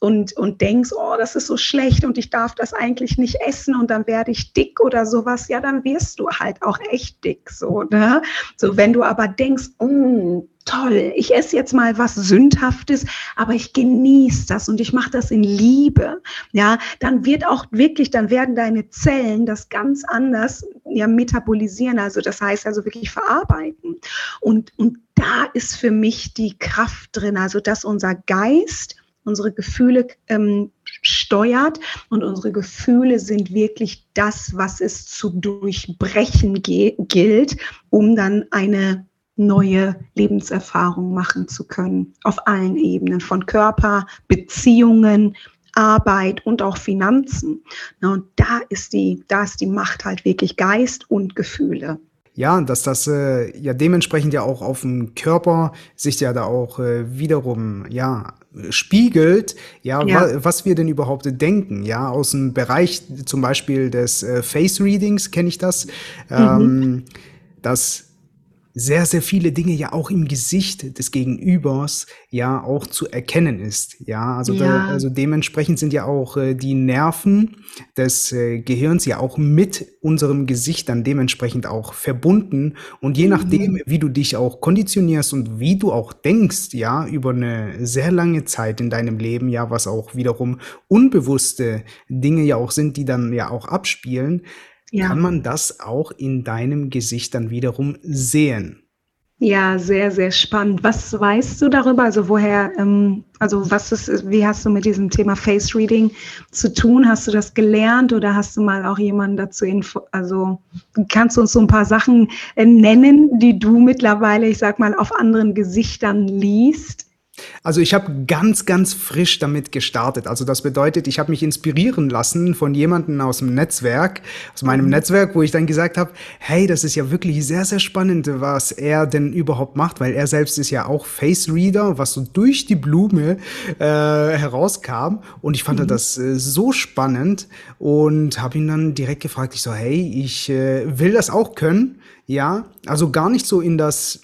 und, und denkst, oh, das ist so schlecht und ich darf das eigentlich nicht essen und dann werde ich dick oder sowas, ja, dann wirst du halt auch echt dick, so, ne? So, wenn du aber denkst, oh, toll, ich esse jetzt mal was Sündhaftes, aber ich genieße das und ich mache das in Liebe, ja, dann wird auch wirklich, dann werden deine Zellen das ganz anders ja, metabolisieren, also das heißt also wirklich verarbeiten. Und, und da ist für mich die Kraft drin, also dass unser Geist unsere Gefühle ähm, steuert und unsere Gefühle sind wirklich das, was es zu durchbrechen gilt, um dann eine neue Lebenserfahrungen machen zu können, auf allen Ebenen, von Körper, Beziehungen, Arbeit und auch Finanzen. Und da ist die, da ist die Macht halt wirklich Geist und Gefühle. Ja, dass das äh, ja dementsprechend ja auch auf dem Körper sich ja da auch äh, wiederum ja spiegelt, ja, ja. Wa was wir denn überhaupt denken, ja, aus dem Bereich zum Beispiel des äh, Face Readings kenne ich das, mhm. ähm, dass sehr, sehr viele Dinge ja auch im Gesicht des Gegenübers ja auch zu erkennen ist. Ja, also, ja. Da, also dementsprechend sind ja auch äh, die Nerven des äh, Gehirns ja auch mit unserem Gesicht dann dementsprechend auch verbunden. Und je mhm. nachdem, wie du dich auch konditionierst und wie du auch denkst, ja, über eine sehr lange Zeit in deinem Leben, ja, was auch wiederum unbewusste Dinge ja auch sind, die dann ja auch abspielen, ja. kann man das auch in deinem Gesicht dann wiederum sehen. Ja, sehr, sehr spannend. Was weißt du darüber? Also woher, ähm, also was ist, wie hast du mit diesem Thema Face Reading zu tun? Hast du das gelernt oder hast du mal auch jemanden dazu info, also kannst du uns so ein paar Sachen äh, nennen, die du mittlerweile, ich sag mal, auf anderen Gesichtern liest? Also ich habe ganz, ganz frisch damit gestartet. Also das bedeutet, ich habe mich inspirieren lassen von jemandem aus dem Netzwerk, aus meinem mhm. Netzwerk, wo ich dann gesagt habe, hey, das ist ja wirklich sehr, sehr spannend, was er denn überhaupt macht, weil er selbst ist ja auch Face Reader, was so durch die Blume äh, herauskam. Und ich fand mhm. das äh, so spannend und habe ihn dann direkt gefragt, ich so, hey, ich äh, will das auch können. Ja, also gar nicht so in das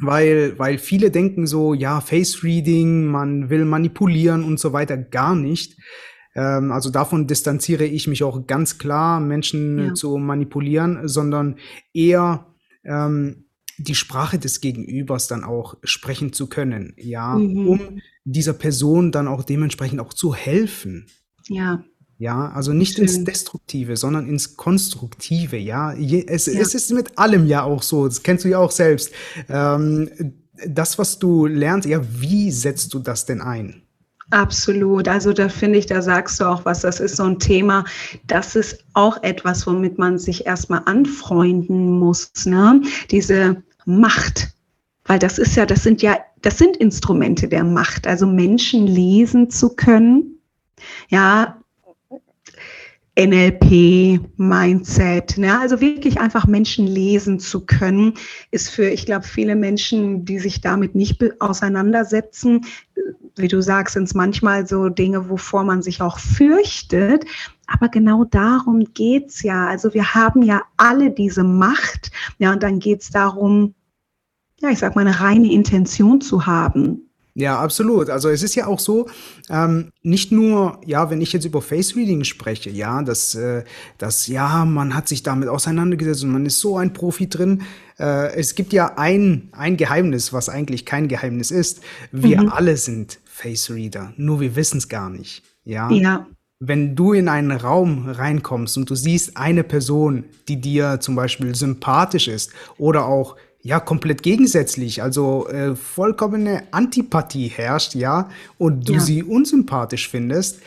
weil, weil viele denken so, ja, Face Reading, man will manipulieren und so weiter, gar nicht. Ähm, also davon distanziere ich mich auch ganz klar, Menschen ja. zu manipulieren, sondern eher ähm, die Sprache des Gegenübers dann auch sprechen zu können, ja, mhm. um dieser Person dann auch dementsprechend auch zu helfen. Ja. Ja, also nicht Schön. ins Destruktive, sondern ins Konstruktive, ja. Je, es, ja. es ist mit allem ja auch so, das kennst du ja auch selbst. Ähm, das, was du lernst, ja, wie setzt du das denn ein? Absolut. Also da finde ich, da sagst du auch was, das ist so ein Thema, das ist auch etwas, womit man sich erstmal anfreunden muss, ne? Diese Macht. Weil das ist ja, das sind ja, das sind Instrumente der Macht, also Menschen lesen zu können. Ja, NLP, Mindset, ne? also wirklich einfach Menschen lesen zu können, ist für, ich glaube, viele Menschen, die sich damit nicht auseinandersetzen, wie du sagst, sind es manchmal so Dinge, wovor man sich auch fürchtet. Aber genau darum geht's ja. Also wir haben ja alle diese Macht. Ja, und dann geht's darum, ja, ich sag mal, eine reine Intention zu haben. Ja, absolut. Also es ist ja auch so, ähm, nicht nur, ja, wenn ich jetzt über Face Reading spreche, ja, dass, äh, dass, ja, man hat sich damit auseinandergesetzt und man ist so ein Profi drin. Äh, es gibt ja ein, ein Geheimnis, was eigentlich kein Geheimnis ist. Wir mhm. alle sind Face Reader, nur wir wissen es gar nicht. Ja. ja. Wenn du in einen Raum reinkommst und du siehst eine Person, die dir zum Beispiel sympathisch ist oder auch ja komplett gegensätzlich, also äh, vollkommene Antipathie herrscht, ja, und du ja. sie unsympathisch findest,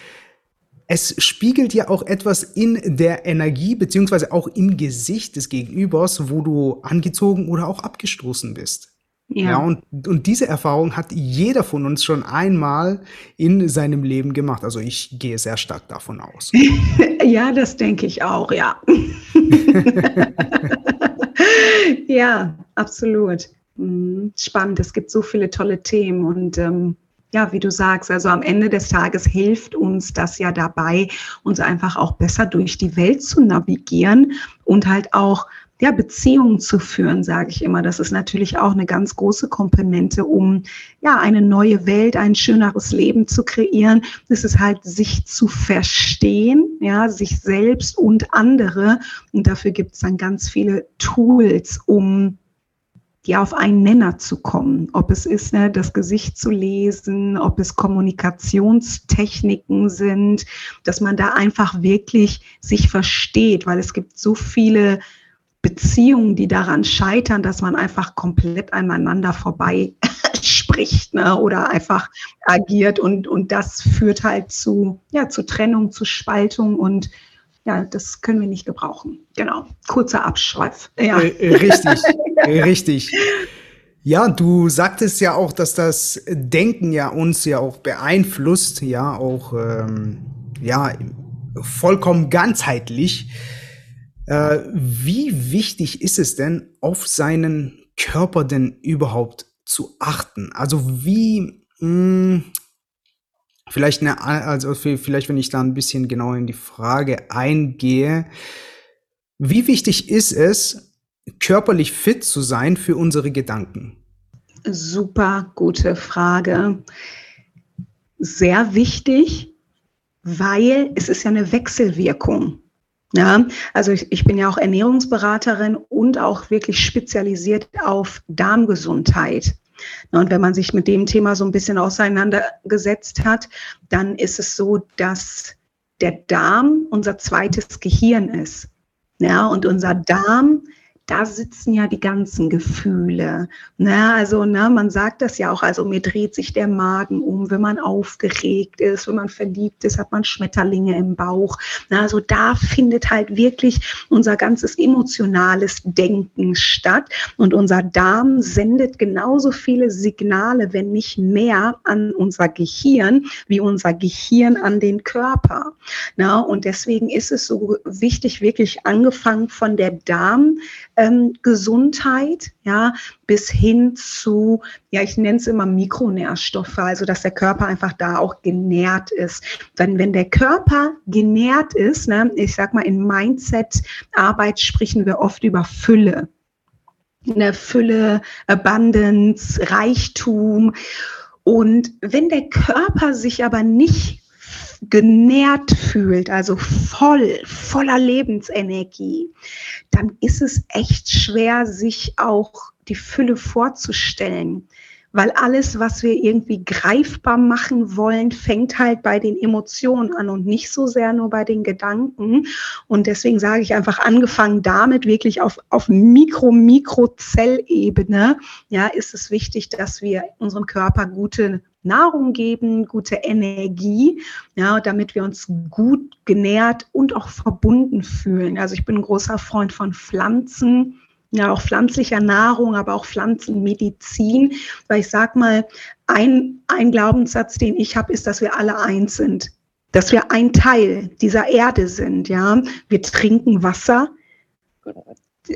es spiegelt ja auch etwas in der Energie beziehungsweise auch im Gesicht des Gegenübers, wo du angezogen oder auch abgestoßen bist. Ja. ja, und, und diese Erfahrung hat jeder von uns schon einmal in seinem Leben gemacht. Also ich gehe sehr stark davon aus. (laughs) ja, das denke ich auch, ja. (laughs) ja, absolut. Mhm. Spannend. Es gibt so viele tolle Themen und ähm, ja, wie du sagst, also am Ende des Tages hilft uns das ja dabei, uns einfach auch besser durch die Welt zu navigieren und halt auch ja, Beziehungen zu führen, sage ich immer. Das ist natürlich auch eine ganz große Komponente, um ja eine neue Welt, ein schöneres Leben zu kreieren. Das ist halt sich zu verstehen, ja, sich selbst und andere. Und dafür gibt es dann ganz viele Tools, um ja auf einen Nenner zu kommen. Ob es ist, ne, das Gesicht zu lesen, ob es Kommunikationstechniken sind, dass man da einfach wirklich sich versteht, weil es gibt so viele Beziehungen, die daran scheitern, dass man einfach komplett aneinander vorbei (laughs) spricht ne, oder einfach agiert und, und das führt halt zu, ja, zu Trennung, zu Spaltung und ja, das können wir nicht gebrauchen. Genau, kurzer Abschweif. Ja. Äh, äh richtig, richtig. Ja, du sagtest ja auch, dass das Denken ja uns ja auch beeinflusst, ja, auch ähm, ja vollkommen ganzheitlich. Äh, wie wichtig ist es denn, auf seinen Körper denn überhaupt zu achten? Also wie mh, hm, vielleicht eine, also vielleicht wenn ich da ein bisschen genauer in die Frage eingehe, wie wichtig ist es, körperlich fit zu sein für unsere Gedanken? Super gute Frage. Sehr wichtig, weil es ist ja eine Wechselwirkung. Ja, also ich, ich bin ja auch Ernährungsberaterin und auch wirklich spezialisiert auf Darmgesundheit. Und wenn man sich mit dem Thema so ein bisschen auseinandergesetzt hat, dann ist es so, dass der Darm unser zweites Gehirn ist. Ja, und unser Darm da sitzen ja die ganzen Gefühle. Ne? Also ne, man sagt das ja auch, also mir dreht sich der Magen um, wenn man aufgeregt ist, wenn man verliebt ist, hat man Schmetterlinge im Bauch. Ne? Also da findet halt wirklich unser ganzes emotionales Denken statt und unser Darm sendet genauso viele Signale, wenn nicht mehr, an unser Gehirn, wie unser Gehirn an den Körper. Ne? Und deswegen ist es so wichtig, wirklich angefangen von der Darm, ähm, Gesundheit, ja, bis hin zu, ja, ich nenne es immer Mikronährstoffe, also dass der Körper einfach da auch genährt ist. Denn wenn der Körper genährt ist, ne, ich sag mal, in Mindset-Arbeit sprechen wir oft über Fülle. Eine Fülle, Abundance, Reichtum. Und wenn der Körper sich aber nicht genährt fühlt, also voll, voller Lebensenergie, dann ist es echt schwer, sich auch die Fülle vorzustellen. Weil alles, was wir irgendwie greifbar machen wollen, fängt halt bei den Emotionen an und nicht so sehr nur bei den Gedanken. Und deswegen sage ich einfach, angefangen damit wirklich auf, auf Mikro, Mikrozellebene, ja, ist es wichtig, dass wir unserem Körper gute Nahrung geben, gute Energie, ja, damit wir uns gut genährt und auch verbunden fühlen. Also ich bin ein großer Freund von Pflanzen, ja, auch pflanzlicher Nahrung, aber auch Pflanzenmedizin, weil ich sag mal, ein, ein Glaubenssatz, den ich habe, ist, dass wir alle eins sind, dass wir ein Teil dieser Erde sind, ja. Wir trinken Wasser,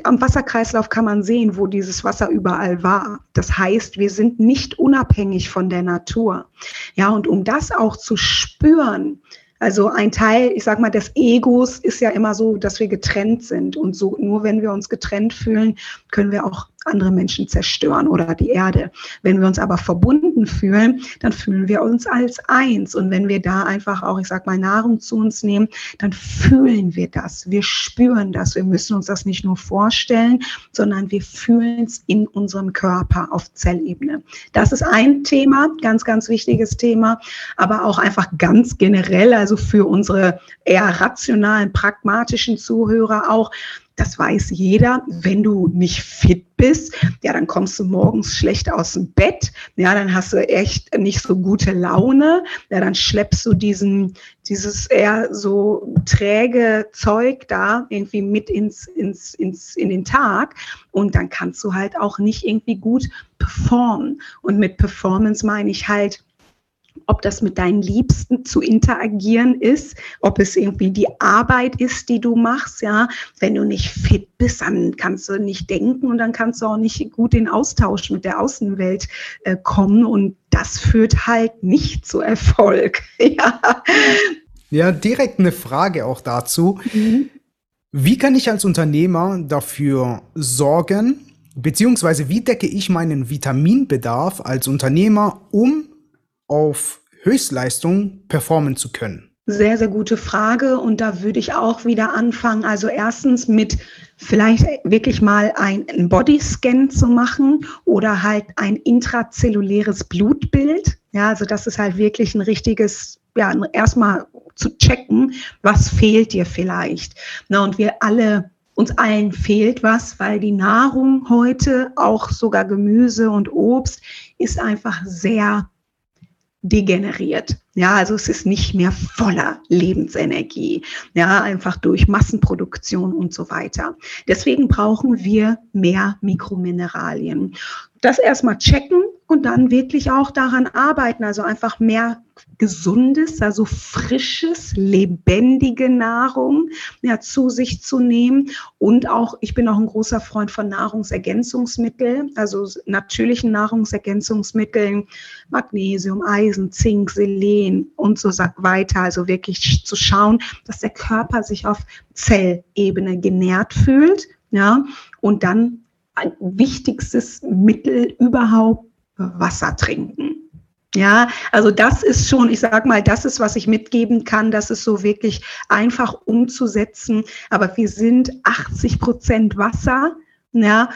am Wasserkreislauf kann man sehen, wo dieses Wasser überall war. Das heißt, wir sind nicht unabhängig von der Natur. Ja, und um das auch zu spüren, also ein Teil, ich sag mal, des Egos ist ja immer so, dass wir getrennt sind. Und so nur wenn wir uns getrennt fühlen, können wir auch andere Menschen zerstören oder die Erde. Wenn wir uns aber verbunden fühlen, dann fühlen wir uns als eins. Und wenn wir da einfach auch, ich sag mal, Nahrung zu uns nehmen, dann fühlen wir das. Wir spüren das. Wir müssen uns das nicht nur vorstellen, sondern wir fühlen es in unserem Körper auf Zellebene. Das ist ein Thema, ganz, ganz wichtiges Thema, aber auch einfach ganz generell, also für unsere eher rationalen, pragmatischen Zuhörer auch, das weiß jeder. Wenn du nicht fit bist, ja, dann kommst du morgens schlecht aus dem Bett. Ja, dann hast du echt nicht so gute Laune. Ja, dann schleppst du diesen, dieses eher so träge Zeug da irgendwie mit ins, ins, ins, in den Tag. Und dann kannst du halt auch nicht irgendwie gut performen. Und mit Performance meine ich halt, ob das mit deinen Liebsten zu interagieren ist, ob es irgendwie die Arbeit ist, die du machst, ja. Wenn du nicht fit bist, dann kannst du nicht denken und dann kannst du auch nicht gut in Austausch mit der Außenwelt äh, kommen und das führt halt nicht zu Erfolg, (laughs) ja. Ja, direkt eine Frage auch dazu. Mhm. Wie kann ich als Unternehmer dafür sorgen, beziehungsweise wie decke ich meinen Vitaminbedarf als Unternehmer, um auf Höchstleistung performen zu können? Sehr, sehr gute Frage. Und da würde ich auch wieder anfangen. Also erstens mit vielleicht wirklich mal einen Bodyscan zu machen oder halt ein intrazelluläres Blutbild. Ja, also das ist halt wirklich ein richtiges, ja, erstmal zu checken, was fehlt dir vielleicht. Na, und wir alle uns allen fehlt was, weil die Nahrung heute, auch sogar Gemüse und Obst, ist einfach sehr degeneriert. Ja, also es ist nicht mehr voller Lebensenergie. Ja, einfach durch Massenproduktion und so weiter. Deswegen brauchen wir mehr Mikromineralien. Das erstmal checken und dann wirklich auch daran arbeiten. Also einfach mehr gesundes, also frisches, lebendige Nahrung ja, zu sich zu nehmen. Und auch, ich bin auch ein großer Freund von Nahrungsergänzungsmitteln, also natürlichen Nahrungsergänzungsmitteln, Magnesium, Eisen, Zink, Selen und so weiter. Also wirklich zu schauen, dass der Körper sich auf Zellebene genährt fühlt. Ja, und dann ein wichtigstes Mittel überhaupt Wasser trinken. Ja, also das ist schon, ich sag mal, das ist, was ich mitgeben kann. Das ist so wirklich einfach umzusetzen. Aber wir sind 80 Prozent Wasser. Ja,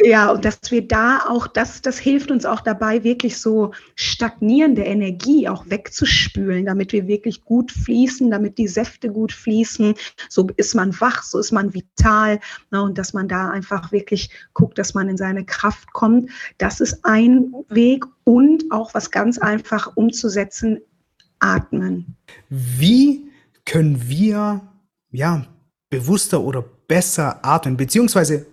ja, und dass wir da auch, das, das hilft uns auch dabei, wirklich so stagnierende Energie auch wegzuspülen, damit wir wirklich gut fließen, damit die Säfte gut fließen. So ist man wach, so ist man vital. Ne, und dass man da einfach wirklich guckt, dass man in seine Kraft kommt. Das ist ein Weg und auch was ganz einfach umzusetzen, atmen. Wie können wir, ja, bewusster oder besser atmen, beziehungsweise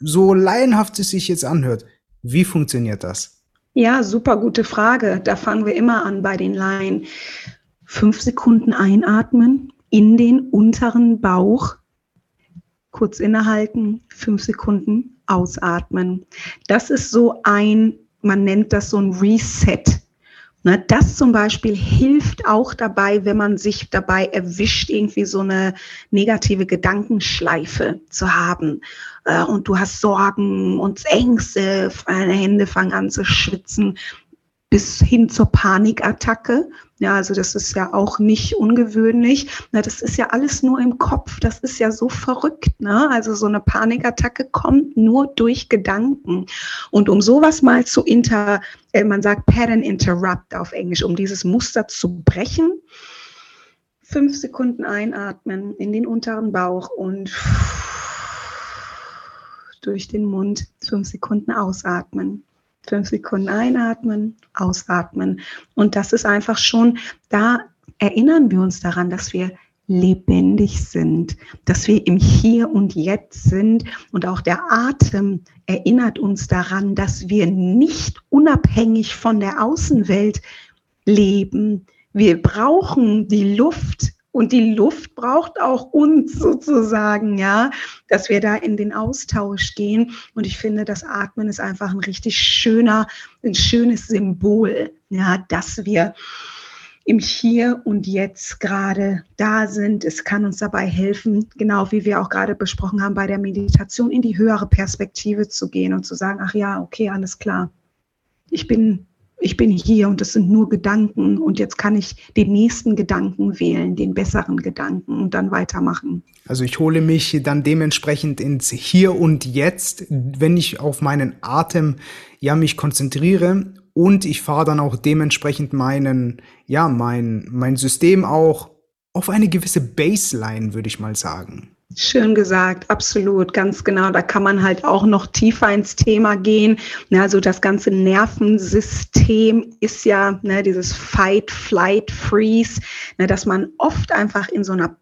so laienhaft es sich jetzt anhört, wie funktioniert das? Ja, super gute Frage. Da fangen wir immer an bei den Laien. Fünf Sekunden einatmen in den unteren Bauch, kurz innehalten, fünf Sekunden ausatmen. Das ist so ein, man nennt das so ein Reset. Ne, das zum Beispiel hilft auch dabei, wenn man sich dabei erwischt, irgendwie so eine negative Gedankenschleife zu haben. Äh, und du hast Sorgen und Ängste, deine Hände fangen an zu schwitzen, bis hin zur Panikattacke. Ja, also das ist ja auch nicht ungewöhnlich. Na, das ist ja alles nur im Kopf. Das ist ja so verrückt. Ne? Also so eine Panikattacke kommt nur durch Gedanken. Und um sowas mal zu inter, äh, man sagt Pattern Interrupt auf Englisch, um dieses Muster zu brechen, fünf Sekunden einatmen in den unteren Bauch und durch den Mund fünf Sekunden ausatmen fünf Sekunden einatmen, ausatmen. Und das ist einfach schon, da erinnern wir uns daran, dass wir lebendig sind, dass wir im Hier und Jetzt sind. Und auch der Atem erinnert uns daran, dass wir nicht unabhängig von der Außenwelt leben. Wir brauchen die Luft und die Luft braucht auch uns sozusagen, ja, dass wir da in den Austausch gehen. Und ich finde, das Atmen ist einfach ein richtig schöner, ein schönes Symbol, ja, dass wir im Hier und Jetzt gerade da sind. Es kann uns dabei helfen, genau wie wir auch gerade besprochen haben, bei der Meditation in die höhere Perspektive zu gehen und zu sagen, ach ja, okay, alles klar. Ich bin ich bin hier und das sind nur Gedanken und jetzt kann ich den nächsten Gedanken wählen, den besseren Gedanken und dann weitermachen. Also ich hole mich dann dementsprechend ins Hier und Jetzt, wenn ich auf meinen Atem ja mich konzentriere und ich fahre dann auch dementsprechend meinen ja mein mein System auch auf eine gewisse Baseline, würde ich mal sagen. Schön gesagt, absolut, ganz genau. Da kann man halt auch noch tiefer ins Thema gehen. Also das ganze Nervensystem ist ja ne, dieses Fight, Flight, Freeze, ne, dass man oft einfach in so einer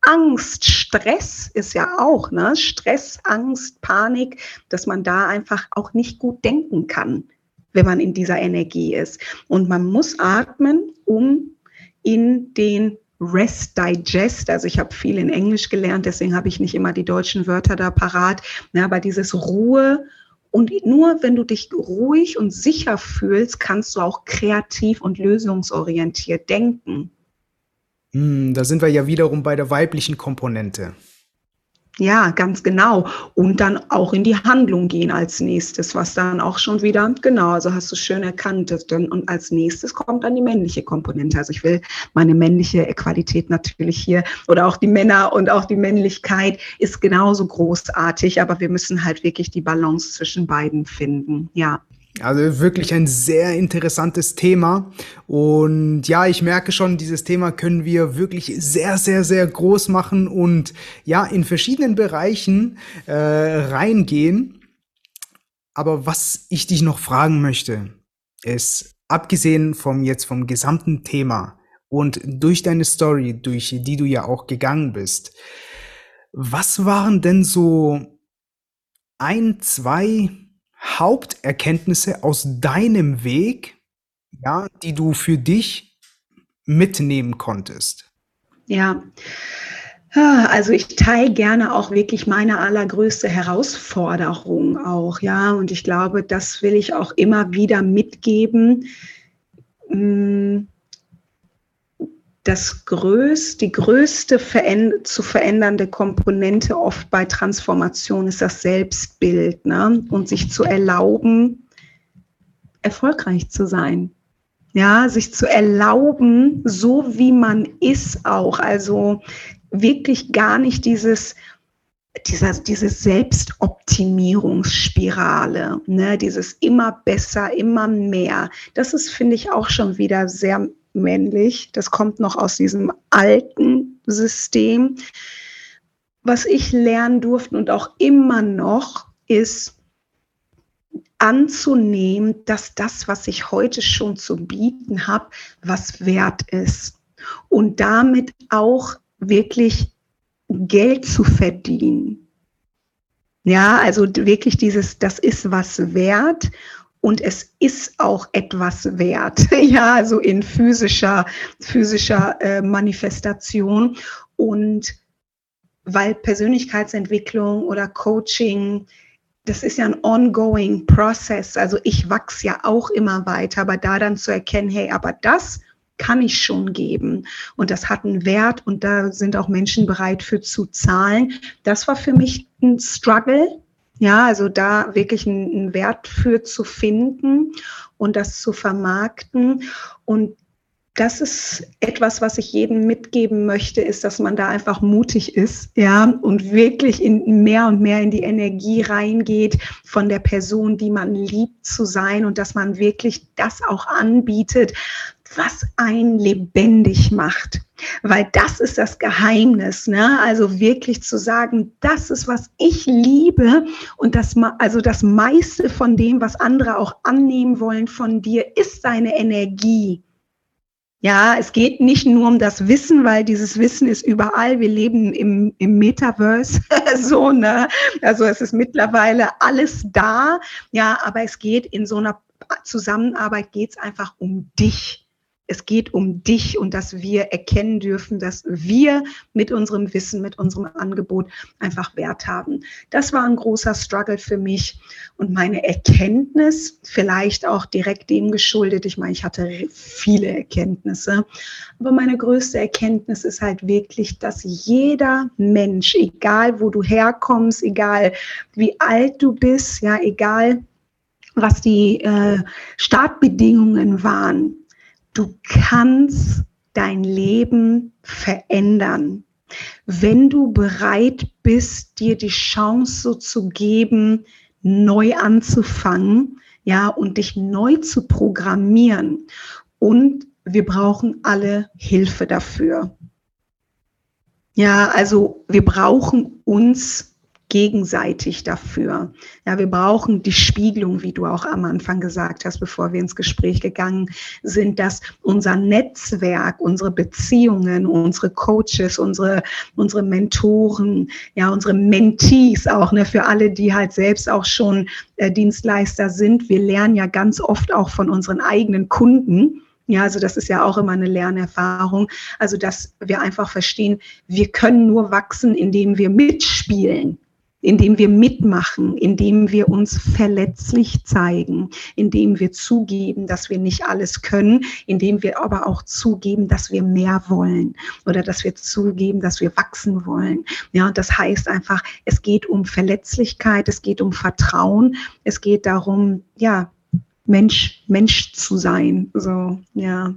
Angst, Stress ist ja auch, ne? Stress, Angst, Panik, dass man da einfach auch nicht gut denken kann, wenn man in dieser Energie ist. Und man muss atmen, um in den Rest Digest. Also ich habe viel in Englisch gelernt, deswegen habe ich nicht immer die deutschen Wörter da parat. Ja, aber dieses Ruhe und nur wenn du dich ruhig und sicher fühlst, kannst du auch kreativ und lösungsorientiert denken. Hm, da sind wir ja wiederum bei der weiblichen Komponente. Ja, ganz genau. Und dann auch in die Handlung gehen als nächstes, was dann auch schon wieder, genau, also hast du schön erkannt. Dann, und als nächstes kommt dann die männliche Komponente. Also ich will meine männliche Qualität natürlich hier oder auch die Männer und auch die Männlichkeit ist genauso großartig, aber wir müssen halt wirklich die Balance zwischen beiden finden. Ja. Also wirklich ein sehr interessantes Thema. Und ja, ich merke schon, dieses Thema können wir wirklich sehr, sehr, sehr groß machen und ja, in verschiedenen Bereichen äh, reingehen. Aber was ich dich noch fragen möchte, ist, abgesehen vom jetzt vom gesamten Thema und durch deine Story, durch die du ja auch gegangen bist, was waren denn so ein, zwei Haupterkenntnisse aus deinem Weg, ja, die du für dich mitnehmen konntest? Ja, Ah, also ich teile gerne auch wirklich meine allergrößte Herausforderung auch, ja. Und ich glaube, das will ich auch immer wieder mitgeben. Hm, das größte, die größte veränd zu verändernde Komponente oft bei Transformation ist das Selbstbild ne? und sich zu erlauben, erfolgreich zu sein. Ja, sich zu erlauben, so wie man ist auch. Also wirklich gar nicht dieses, dieser, diese Selbstoptimierungsspirale, ne, dieses immer besser, immer mehr. Das ist, finde ich, auch schon wieder sehr männlich. Das kommt noch aus diesem alten System. Was ich lernen durfte und auch immer noch ist, anzunehmen, dass das, was ich heute schon zu bieten habe, was wert ist. Und damit auch wirklich Geld zu verdienen. Ja, also wirklich dieses, das ist was wert und es ist auch etwas wert. (laughs) Ja, also in physischer, physischer äh, Manifestation. Und weil Persönlichkeitsentwicklung oder Coaching, das ist ja ein ongoing Process. Also ich wachse ja auch immer weiter, aber da dann zu erkennen, hey, aber das kann ich schon geben. Und das hat einen Wert und da sind auch Menschen bereit für zu zahlen. Das war für mich ein Struggle. Ja, also da wirklich einen Wert für zu finden und das zu vermarkten. Und das ist etwas, was ich jedem mitgeben möchte, ist, dass man da einfach mutig ist, ja, und wirklich in mehr und mehr in die Energie reingeht, von der Person, die man liebt zu sein und dass man wirklich das auch anbietet, was einen lebendig macht. Weil das ist das Geheimnis, ne? Also wirklich zu sagen, das ist, was ich liebe und das, also das meiste von dem, was andere auch annehmen wollen von dir, ist deine Energie. Ja, es geht nicht nur um das Wissen, weil dieses Wissen ist überall. Wir leben im, im Metaverse, (laughs) so, ne? Also es ist mittlerweile alles da. Ja, aber es geht in so einer Zusammenarbeit geht es einfach um dich es geht um dich und dass wir erkennen dürfen, dass wir mit unserem Wissen, mit unserem Angebot einfach Wert haben. Das war ein großer Struggle für mich und meine Erkenntnis, vielleicht auch direkt dem geschuldet. Ich meine, ich hatte viele Erkenntnisse, aber meine größte Erkenntnis ist halt wirklich, dass jeder Mensch, egal wo du herkommst, egal wie alt du bist, ja, egal was die äh, Startbedingungen waren, Du kannst dein Leben verändern, wenn du bereit bist, dir die Chance so zu geben, neu anzufangen, ja, und dich neu zu programmieren. Und wir brauchen alle Hilfe dafür. Ja, also wir brauchen uns gegenseitig dafür. Ja, wir brauchen die Spiegelung, wie du auch am Anfang gesagt hast, bevor wir ins Gespräch gegangen sind, dass unser Netzwerk, unsere Beziehungen, unsere Coaches, unsere, unsere Mentoren, ja, unsere Mentees auch, ne, für alle, die halt selbst auch schon äh, Dienstleister sind. Wir lernen ja ganz oft auch von unseren eigenen Kunden. Ja, also das ist ja auch immer eine Lernerfahrung. Also, dass wir einfach verstehen, wir können nur wachsen, indem wir mitspielen indem wir mitmachen, indem wir uns verletzlich zeigen, indem wir zugeben, dass wir nicht alles können, indem wir aber auch zugeben, dass wir mehr wollen oder dass wir zugeben, dass wir wachsen wollen. Ja, das heißt einfach, es geht um Verletzlichkeit, es geht um Vertrauen, es geht darum, ja, Mensch, Mensch zu sein. So, ja.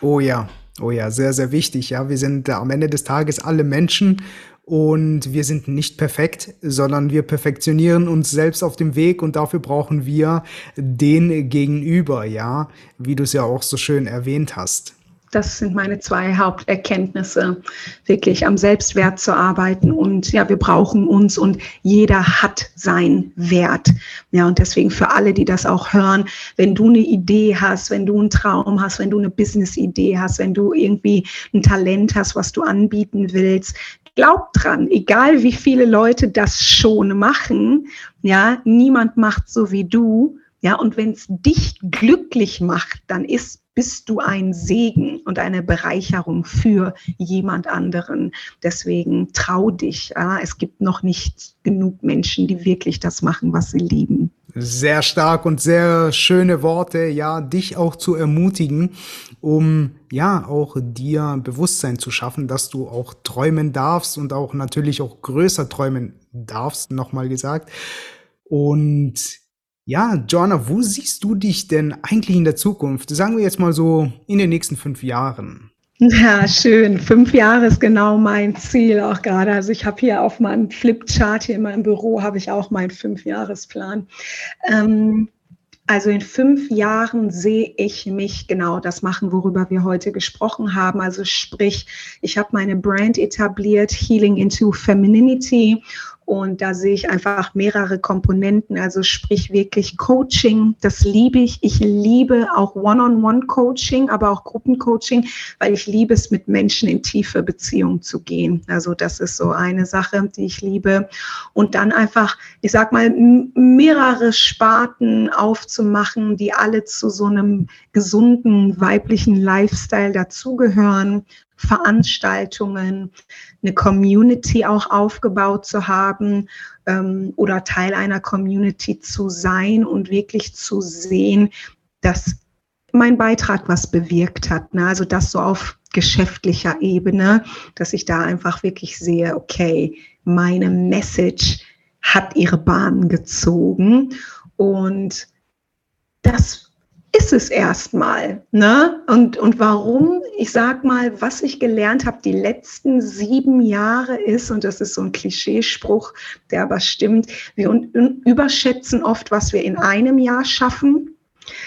Oh ja, oh ja, sehr, sehr wichtig. Ja, wir sind am Ende des Tages alle Menschen und wir sind nicht perfekt, sondern wir perfektionieren uns selbst auf dem Weg und dafür brauchen wir den Gegenüber, ja, wie du es ja auch so schön erwähnt hast. Das sind meine zwei Haupterkenntnisse, wirklich am Selbstwert zu arbeiten. Und ja, wir brauchen uns und jeder hat seinen Wert. Ja, und deswegen für alle, die das auch hören, wenn du eine Idee hast, wenn du einen Traum hast, wenn du eine Business-Idee hast, wenn du irgendwie ein Talent hast, was du anbieten willst, glaub dran, egal wie viele Leute das schon machen, ja, niemand macht so wie du. Ja, und wenn es dich glücklich macht, dann ist bist du ein Segen und eine Bereicherung für jemand anderen. Deswegen trau dich. Es gibt noch nicht genug Menschen, die wirklich das machen, was sie lieben. Sehr stark und sehr schöne Worte, ja, dich auch zu ermutigen, um ja auch dir Bewusstsein zu schaffen, dass du auch träumen darfst und auch natürlich auch größer träumen darfst, nochmal gesagt. Und ja, Joanna, wo siehst du dich denn eigentlich in der Zukunft? Sagen wir jetzt mal so in den nächsten fünf Jahren. Ja, schön. Fünf Jahre ist genau mein Ziel auch gerade. Also ich habe hier auf meinem Flipchart hier in meinem Büro habe ich auch meinen Fünfjahresplan. Ähm, also in fünf Jahren sehe ich mich genau das machen, worüber wir heute gesprochen haben. Also sprich, ich habe meine Brand etabliert, Healing into Femininity und da sehe ich einfach mehrere Komponenten, also sprich wirklich Coaching, das liebe ich. Ich liebe auch One-on-One-Coaching, aber auch Gruppencoaching, weil ich liebe es, mit Menschen in tiefe Beziehungen zu gehen. Also das ist so eine Sache, die ich liebe. Und dann einfach, ich sag mal, mehrere Sparten aufzumachen, die alle zu so einem gesunden weiblichen Lifestyle dazugehören. Veranstaltungen, eine Community auch aufgebaut zu haben ähm, oder Teil einer Community zu sein und wirklich zu sehen, dass mein Beitrag was bewirkt hat. Ne? Also das so auf geschäftlicher Ebene, dass ich da einfach wirklich sehe, okay, meine Message hat ihre Bahn gezogen und das ist es erstmal. Ne? Und, und warum? Ich sag mal, was ich gelernt habe die letzten sieben Jahre ist, und das ist so ein Klischeespruch, der aber stimmt, wir überschätzen oft, was wir in einem Jahr schaffen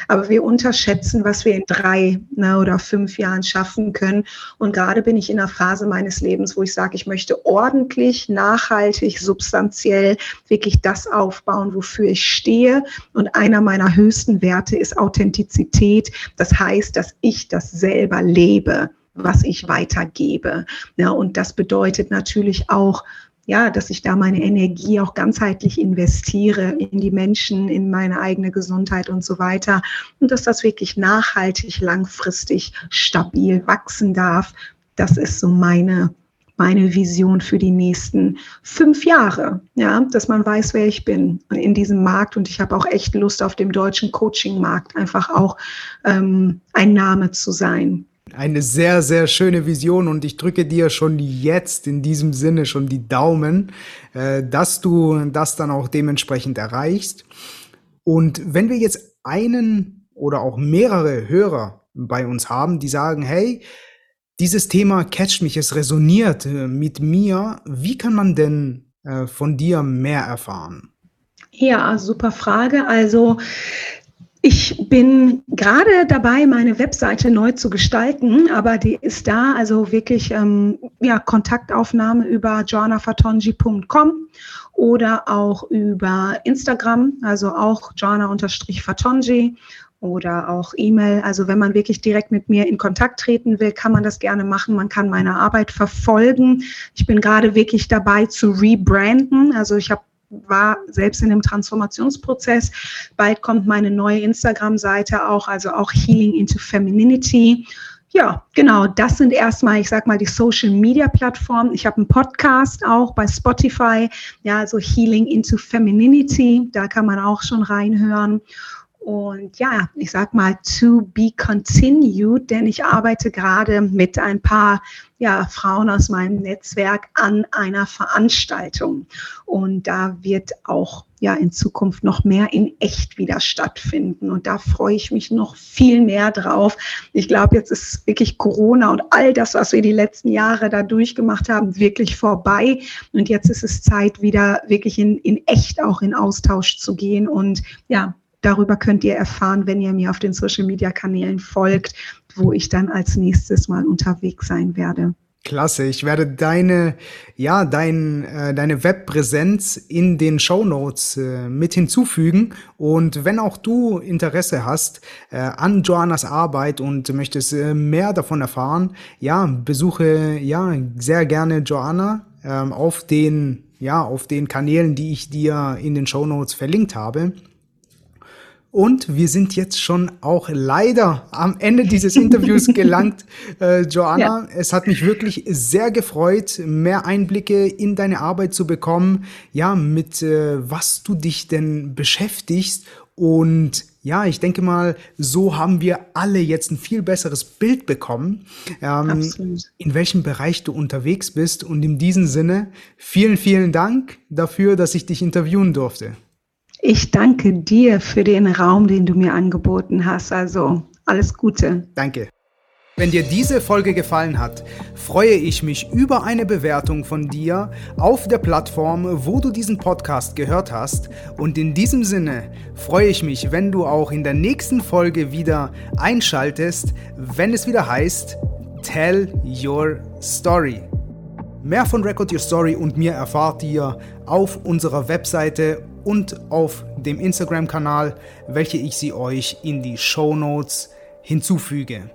aber wir unterschätzen, was wir in drei ne, oder fünf Jahren schaffen können. Und gerade bin ich in einer Phase meines Lebens, wo ich sage, ich möchte ordentlich, nachhaltig, substanziell wirklich das aufbauen, wofür ich stehe. Und einer meiner höchsten Werte ist Authentizität. Das heißt, dass ich das selber lebe was ich weitergebe. Ja, und das bedeutet natürlich auch, ja, dass ich da meine Energie auch ganzheitlich investiere in die Menschen, in meine eigene Gesundheit und so weiter. Und dass das wirklich nachhaltig, langfristig, stabil wachsen darf. Das ist so meine, meine Vision für die nächsten fünf Jahre. Ja, dass man weiß, wer ich bin in diesem Markt. Und ich habe auch echt Lust auf dem deutschen Coaching-Markt einfach auch ähm, ein Name zu sein. Eine sehr, sehr schöne Vision und ich drücke dir schon jetzt in diesem Sinne schon die Daumen, äh, dass du das dann auch dementsprechend erreichst. Und wenn wir jetzt einen oder auch mehrere Hörer bei uns haben, die sagen, hey, dieses Thema catcht mich, es resoniert äh, mit mir, wie kann man denn äh, von dir mehr erfahren? Ja, super Frage. Also ich bin gerade dabei, meine Webseite neu zu gestalten, aber die ist da, also wirklich ähm, ja, Kontaktaufnahme über joannafatonji.com oder auch über Instagram, also auch joanna-fatonji oder auch E-Mail. Also wenn man wirklich direkt mit mir in Kontakt treten will, kann man das gerne machen. Man kann meine Arbeit verfolgen. Ich bin gerade wirklich dabei zu rebranden. Also ich habe war selbst in dem Transformationsprozess. Bald kommt meine neue Instagram-Seite auch, also auch Healing into Femininity. Ja, genau, das sind erstmal, ich sag mal, die Social Media Plattformen. Ich habe einen Podcast auch bei Spotify, ja, also Healing into Femininity, da kann man auch schon reinhören. Und ja, ich sag mal, to be continued, denn ich arbeite gerade mit ein paar ja, Frauen aus meinem Netzwerk an einer Veranstaltung. Und da wird auch ja in Zukunft noch mehr in echt wieder stattfinden. Und da freue ich mich noch viel mehr drauf. Ich glaube, jetzt ist wirklich Corona und all das, was wir die letzten Jahre da durchgemacht haben, wirklich vorbei. Und jetzt ist es Zeit, wieder wirklich in, in echt auch in Austausch zu gehen und ja, darüber könnt ihr erfahren, wenn ihr mir auf den Social-Media-Kanälen folgt, wo ich dann als nächstes mal unterwegs sein werde. Klasse, ich werde deine, ja, dein, äh, deine Webpräsenz in den Show Notes äh, mit hinzufügen. Und wenn auch du Interesse hast äh, an Joannas Arbeit und möchtest äh, mehr davon erfahren, ja, besuche ja sehr gerne Joanna ähm, auf den, ja, auf den Kanälen, die ich dir in den Show Notes verlinkt habe. Und wir sind jetzt schon auch leider am Ende dieses (laughs) Interviews gelangt, äh, Joanna. Ja. Es hat mich wirklich sehr gefreut, mehr Einblicke in deine Arbeit zu bekommen. Ja, mit äh, was du dich denn beschäftigst. Und ja, ich denke mal, so haben wir alle jetzt ein viel besseres Bild bekommen, ähm, in welchem Bereich du unterwegs bist. Und in diesem Sinne, vielen, vielen Dank dafür, dass ich dich interviewen durfte. Ich danke dir für den Raum, den du mir angeboten hast. Also alles Gute. Danke. Wenn dir diese Folge gefallen hat, freue ich mich über eine Bewertung von dir auf der Plattform, wo du diesen Podcast gehört hast. Und in diesem Sinne freue ich mich, wenn du auch in der nächsten Folge wieder einschaltest, wenn es wieder heißt, Tell Your Story. Mehr von Record Your Story und mir erfahrt ihr auf unserer Webseite und auf dem Instagram-Kanal, welche ich sie euch in die Show Notes hinzufüge.